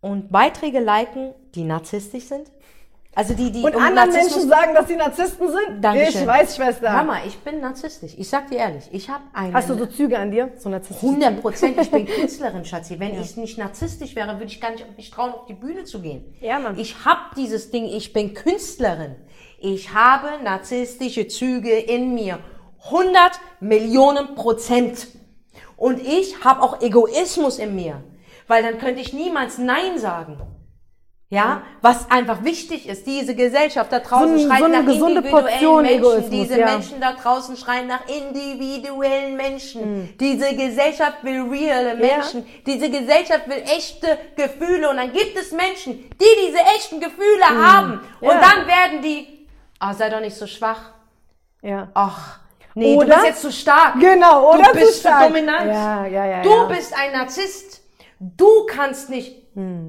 und Beiträge liken, die narzisstisch sind? Also die, die Und um anderen Menschen sagen, dass sie Narzissten sind? Dankeschön. Ich weiß, Schwester. Mama, ich bin narzisstisch. Ich sag dir ehrlich, ich habe einen. Hast du so Züge an dir? So Narzissten? 100 Prozent, ich bin Künstlerin, Schatzi. Wenn ich nicht narzisstisch wäre, würde ich gar nicht mich trauen, auf die Bühne zu gehen. Ja, Mann. Ich habe dieses Ding, ich bin Künstlerin. Ich habe narzisstische Züge in mir. 100 Millionen Prozent. Und ich habe auch Egoismus in mir. Weil dann könnte ich niemals Nein sagen. Ja, was einfach wichtig ist, diese Gesellschaft da draußen So schreit so eine nach gesunde individuellen Portion Menschen. Egoismus, diese ja. Menschen da draußen schreien nach individuellen Menschen. Hm. Diese Gesellschaft will reale Menschen. Diese Gesellschaft will echte Gefühle. Und dann gibt es Menschen, die diese echten Gefühle haben. Und. Ja. dann werden die, ah, sei doch nicht so schwach. Ja. Ach, nee, Oder? du bist jetzt zu stark. Genau, oder? Du bist zu stark. dominant. Ja, ja, ja. Du ja. bist ein Narzisst. Du kannst nicht.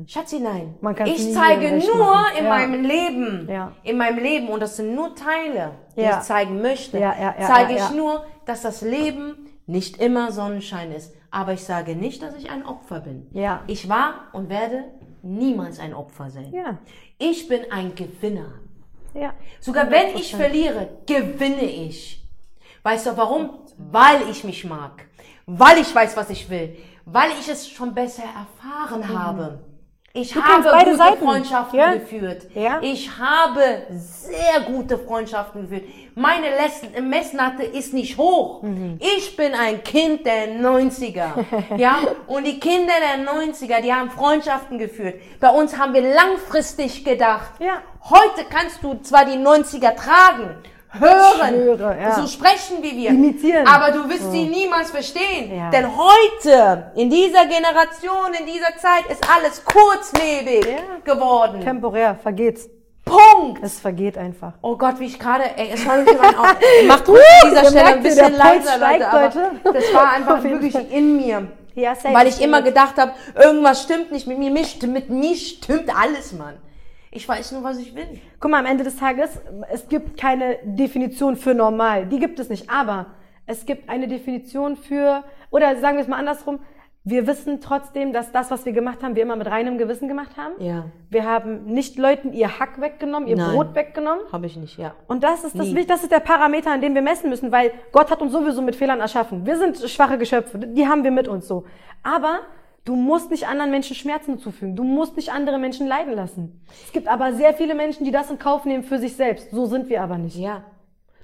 Schatzi, nein. Hm. Man ich zeige nur machen. in Ja. meinem Leben. Ja. In meinem Leben. Und das sind nur Teile, die Ja. ich zeigen möchte. Zeige ich nur, dass das Leben nicht immer Sonnenschein ist. Aber ich sage nicht, dass ich ein Opfer bin. Ich war und werde niemals ein Opfer sein. Ich bin ein Gewinner. Sogar wenn ich verliere, gewinne ich. Weißt du warum? Weil ich mich mag. Weil ich weiß, was ich will. Weil ich es schon besser erfahren habe. Ich Du habe gute Seiten. Freundschaften Ja. geführt. Ja. Ich habe sehr gute Freundschaften geführt. Meine Messlatte ist nicht hoch. Mhm. Ich bin ein Kind der 90er. ja? Und die Kinder der 90er, die haben Freundschaften geführt. Bei uns haben wir langfristig gedacht. Ja. Heute kannst du zwar die 90er tragen, hören, schwöre, ja. so sprechen wie wir, Imitieren. aber du wirst sie niemals verstehen. Ja. Denn heute, in dieser Generation, in dieser Zeit, ist alles kurzlebig Ja. geworden. Temporär vergeht's. Punkt. Es vergeht einfach. Oh Gott, wie ich gerade, ey, es war wirklich mein Auge. Macht ruhig an dieser Stelle ein bisschen leiser, Leute, aber das war einfach wirklich in mir. Ja, safe. Weil ich immer gedacht habe, irgendwas stimmt nicht mit mir, mit mir stimmt alles, Mann. Ich weiß nur, was ich will. Guck mal, am Ende des Tages, es gibt keine Definition für normal. Die gibt es nicht. Aber es gibt eine Definition für, oder sagen wir es mal andersrum, wir wissen trotzdem, dass das, was wir gemacht haben, wir immer mit reinem Gewissen gemacht haben. Ja. Wir haben nicht Leuten ihr Hack weggenommen, ihr Nein. Brot weggenommen. Habe ich nicht, ja. Und das ist, das, Nie. das ist der Parameter, an dem wir messen müssen, weil Gott hat uns sowieso mit Fehlern erschaffen. Wir sind schwache Geschöpfe, die haben wir mit uns so. Aber du musst nicht anderen Menschen Schmerzen zufügen. Du musst nicht andere Menschen leiden lassen. Es gibt aber sehr viele Menschen, die das in Kauf nehmen für sich selbst. So sind wir aber nicht. Ja.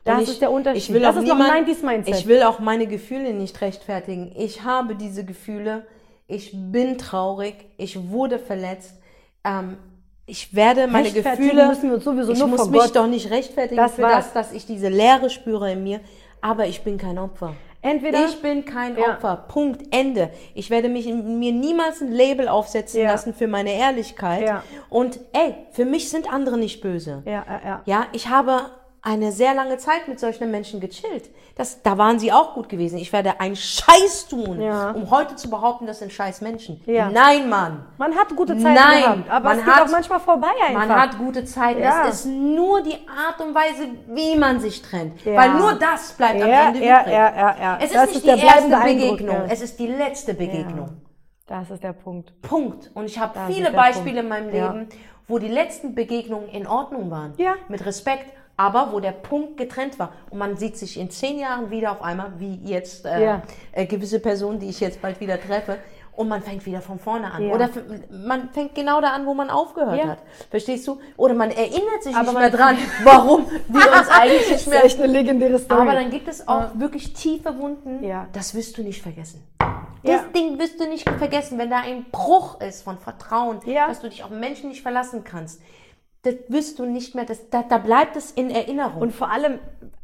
Das Und ist der Unterschied. Ich will Das auch ist noch niemand, 90s Mindset. Ich will auch meine Gefühle nicht rechtfertigen. Ich habe diese Gefühle. Ich bin traurig. Ich wurde verletzt. Ähm, ich werde meine Gefühle. müssen wir uns sowieso ich nur muss mich Gott. doch nicht rechtfertigen Das für war's. das, dass ich diese Leere spüre in mir. Aber ich bin kein Opfer. Entweder- ich bin kein Ja. Opfer. Punkt. Ende. Ich werde mich mir niemals ein Label aufsetzen Ja. lassen für meine Ehrlichkeit. Ja. Und ey, für mich sind andere nicht böse. Ja, ja, ja. Ja, ich habe eine sehr lange Zeit mit solchen Menschen gechillt. Das, da waren sie auch gut gewesen. Ich werde einen Scheiß tun, Ja. um heute zu behaupten, das sind scheiß Menschen. Ja. Nein, Mann. Man hat gute Zeiten Nein, gehabt, aber man es geht hat- auch manchmal vorbei einfach. Man hat gute Zeit. Ja. Es ist nur die Art und Weise, wie man sich trennt. Ja. Weil nur das bleibt am Ende ja, übrig. ja, ja, ja. Es ist Das nicht ist die erste Begegnung, es ist die letzte Begegnung. Das ist der Punkt. Punkt. Und ich habe viele Beispiele Punkt. in meinem. Leben, wo die letzten Begegnungen in Ordnung waren. Ja. Mit Respekt. Aber wo der Punkt getrennt war. Und man sieht sich in zehn Jahren wieder auf einmal, wie jetzt äh, Ja. äh, gewisse Personen, die ich jetzt bald wieder treffe. Und man fängt wieder von vorne an. Ja. Oder man fängt genau da an, wo man aufgehört Ja. hat. Verstehst du? Oder man erinnert sich Aber nicht mehr dran, warum wir uns eigentlich nicht Das ist mehr echt eine legendäre Story. aber dann gibt es auch wirklich tiefe Wunden. Ja. Das wirst du nicht vergessen. Ja. Das Ding wirst du nicht vergessen, wenn da ein Bruch ist von Vertrauen, Ja. dass du dich auf Menschen nicht verlassen kannst. Das wirst du nicht mehr, das, da, da bleibt es in Erinnerung. Und vor allem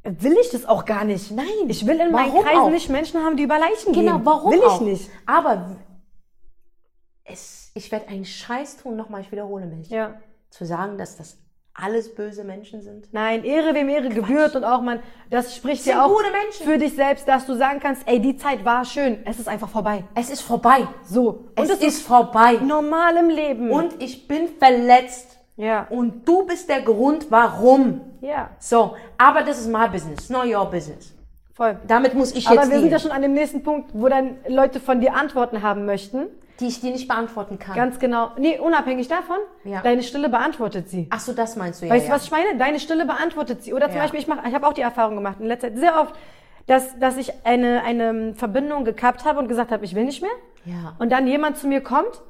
will ich das auch gar nicht. Nein. Ich will in meinen Kreisen auch? nicht Menschen haben, die über Leichen gehen. genau, warum Will auch? ich nicht. Aber es, ich werde einen Scheiß tun, nochmal, ich wiederhole mich, Ja. zu sagen, dass das alles böse Menschen sind. Nein, Ehre wem Ehre gebührt und auch man, das spricht dir auch für dich selbst, dass du sagen kannst, ey, die Zeit war schön, es ist einfach vorbei. Es ist vorbei. So. Es Und es ist vorbei. normal im Leben. Und ich bin verletzt. Ja. Und du bist der Grund, warum. Ja, So, aber das ist my business, not your business. voll. Damit muss ich Aber jetzt wir sind ja schon an dem nächsten Punkt, wo dann Leute von dir Antworten haben möchten. die ich dir nicht beantworten kann. Ganz genau. Nee, unabhängig davon, Ja. deine Stille beantwortet sie. Ach so, das meinst du ja. Weißt du, ja. was ich meine? Deine Stille beantwortet sie. Oder zum Ja. Beispiel, ich, mach, ich habe auch die Erfahrung gemacht in letzter Zeit sehr oft, dass, dass ich eine, eine Verbindung gekappt habe und gesagt habe, ich will nicht mehr. Ja. Und dann jemand zu mir kommt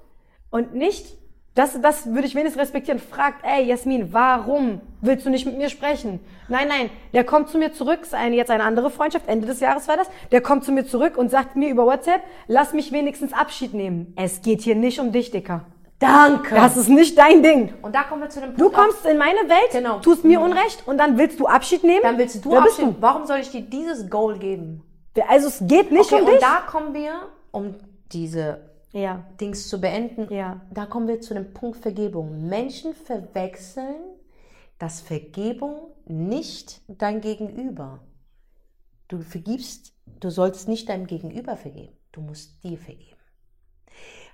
und nicht, das, das würde ich wenigstens respektieren, fragt, ey Jasmin, warum willst du nicht mit mir sprechen? Nein, nein, der kommt zu mir zurück, ist eine, jetzt eine andere Freundschaft, Ende des Jahres war das, der kommt zu mir zurück und sagt mir über WhatsApp, lass mich wenigstens Abschied nehmen. Es geht hier nicht um dich, Dicker. Danke. Das ist nicht dein Ding. und da kommen wir zu dem Punkt. Du kommst in meine Welt, Genau. tust mir Unrecht und dann willst du Abschied nehmen. dann willst du bist Abschied. Warum soll ich dir dieses Goal geben? du? Also es geht nicht Okay, um und dich. da kommen wir, um diese ja. Dings zu beenden, Ja. da kommen wir zu dem Punkt Vergebung. Menschen verwechseln das Vergebung nicht dein Gegenüber. Du vergibst, du sollst nicht deinem Gegenüber vergeben. Du musst dir vergeben.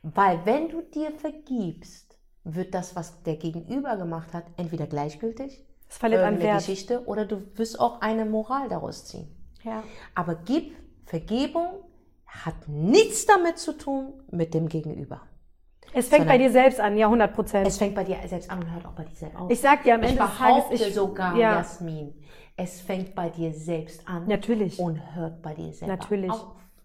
Weil wenn du dir vergibst, wird das, was der Gegenüber gemacht hat, entweder gleichgültig, Es verliert an Wert. Geschichte, oder du wirst auch eine Moral daraus ziehen. Ja. Aber gib, Vergebung hat nichts damit zu tun mit dem Gegenüber. Es fängt bei dir selbst an, ja, 100 Prozent. Es fängt bei dir selbst an und hört auch bei dir selbst auf. Ich sag dir am ich Ende des behaupte Tages, ich, sogar, ja, Jasmin, es fängt bei dir selbst an Natürlich. und hört bei dir selbst auf. natürlich,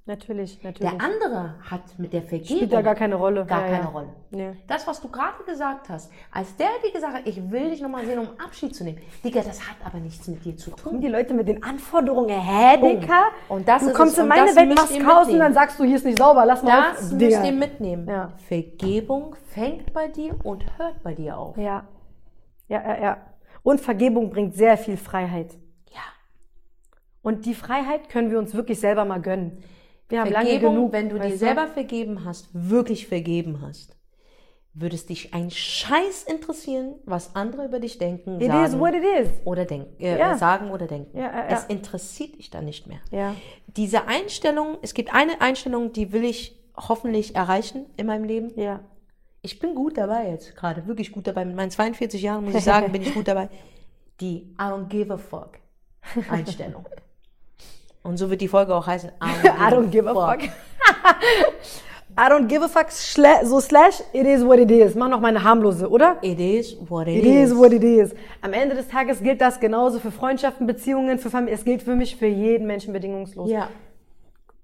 natürlich. Der andere hat mit der Vergebung Spielt da gar keine Rolle. gar Ja, keine ja. Rolle. Nee. Das, was du gerade gesagt hast, als der dir gesagt hat, ich will dich nochmal sehen, um Abschied zu nehmen. Digga, das hat aber nichts mit dir zu tun. Die Leute mit den Anforderungen, hä, Dicker? Und das du ist kommst es. in meine das Welt, machst Chaos und dann sagst du, hier ist nicht sauber, lass mal Das auf. müsst Digga. ihr mitnehmen. Ja. Vergebung fängt bei dir und hört bei dir auf. Ja. Ja, ja, ja. Und Vergebung bringt sehr viel Freiheit. Ja. Und die Freiheit können wir uns wirklich selber mal gönnen. Wir haben lange Vergebung, genug. wenn du dir selber vergeben hast, wirklich vergeben hast, würde es dich ein Scheiß interessieren, was andere über dich denken, It sagen it is. oder denken, äh, Ja. sagen oder denken. Ja, ja, ja. Es interessiert dich dann nicht mehr. Ja. Diese Einstellung, es gibt eine Einstellung, die will ich hoffentlich erreichen in meinem Leben. Ja. Ich bin gut dabei jetzt gerade, wirklich gut dabei. Mit meinen 42 Jahren muss ich sagen, bin ich gut dabei. Die I don't give a fuck Einstellung. Und so wird die Folge auch heißen. I don't give a fuck. I don't give a fuck, so slash, it is what it is. Mach noch mal eine harmlose, oder? It is what it, It is what it is. Am Ende des Tages gilt das genauso für Freundschaften, Beziehungen, für Familie. Es gilt für mich für jeden Menschen bedingungslos. Ja.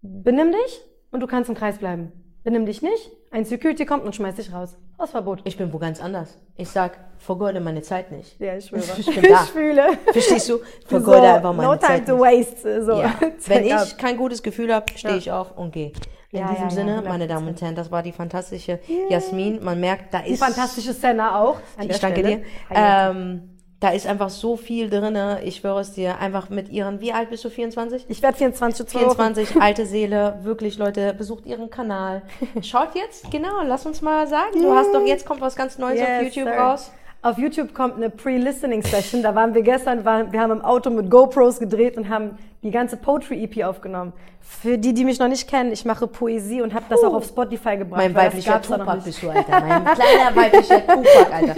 Benimm dich und du kannst im Kreis bleiben. Benimm dich nicht, ein Security kommt und schmeißt dich raus. Hausverbot. Ich bin wo ganz anders. Ich sag, vergeude meine Zeit nicht. Ja, ich schwöre. Ich bin da. Ich fühle. Verstehst du? So, Vergeude einfach meine no time Zeit to nicht. waste. So. Ja. Wenn ich kein gutes Gefühl habe, stehe ich auf und gehe. In Ja, diesem ja, ja, Sinne, 100%. meine Damen und Herren, das war die fantastische Jasmin. Man merkt, da Die ist fantastische Senna auch. An Ich der danke Stelle. dir. Ähm, da ist einfach so viel drinne. Ich schwöre es dir. Einfach mit ihren, wie alt bist du? 24? Ich werde 24 zwei Wochen. 24, alte Seele. Wirklich, Leute, besucht ihren Kanal. Schaut jetzt, genau, lass uns mal sagen. Du hast doch, jetzt kommt was ganz Neues auf Yes, YouTube sir. raus. Auf YouTube kommt eine Pre-Listening-Session. Da waren wir gestern, waren, wir haben im Auto mit GoPros gedreht und haben die ganze Poetry-EP aufgenommen. Für die, die mich noch nicht kennen, ich mache Poesie und habe das auch auf Spotify gebracht. Mein weiblicher Tupac bist du, Alter. Mein kleiner weiblicher Tupac, Alter.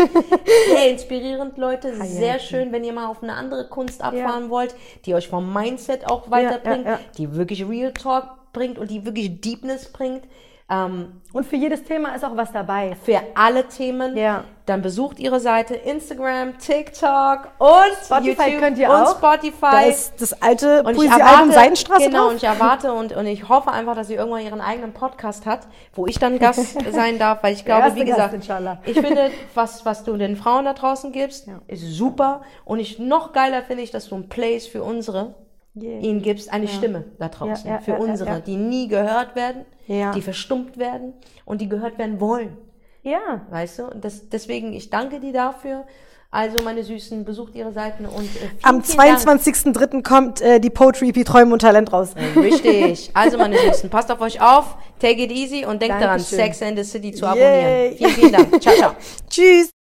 Sehr inspirierend, Leute. Sehr schön, wenn ihr mal auf eine andere Kunst abfahren wollt, die euch vom Mindset auch weiterbringt, ja, ja. die wirklich Real Talk bringt und die wirklich Deepness bringt. Ähm, Und für jedes Thema ist auch was dabei. für alle Themen. Ja. Dann besucht ihre Seite Instagram, TikTok und Spotify YouTube könnt ihr und auch. Da Spotify. ist das alte und ich erwarte, Seidenstraße genau, drauf. und ich erwarte und, und ich hoffe einfach, dass sie irgendwann ihren eigenen Podcast hat, wo ich dann Gast sein darf, weil ich glaube, wie gesagt, ich finde, was, was du den Frauen da draußen gibst, ist super. Und ich, noch geiler finde ich, dass du ein Place für unsere Yeah. ihnen gibst, eine Stimme da draußen, Ja, ja, für ja, ja, unsere, ja. die nie gehört werden, Ja. die verstummt werden und die gehört werden wollen. Ja. Weißt du? Und das, deswegen, ich danke dir dafür. Also, meine Süßen, besucht ihre Seiten und äh, vielen, Am vielen 22.03. kommt äh, die Poetry EP Träume und Talent raus. Richtig. Also, meine Süßen, passt auf euch auf, take it easy und denkt daran, Dankeschön. Sex and the City zu abonnieren. Yay. Vielen, vielen Dank. Ciao, ciao. Tschüss.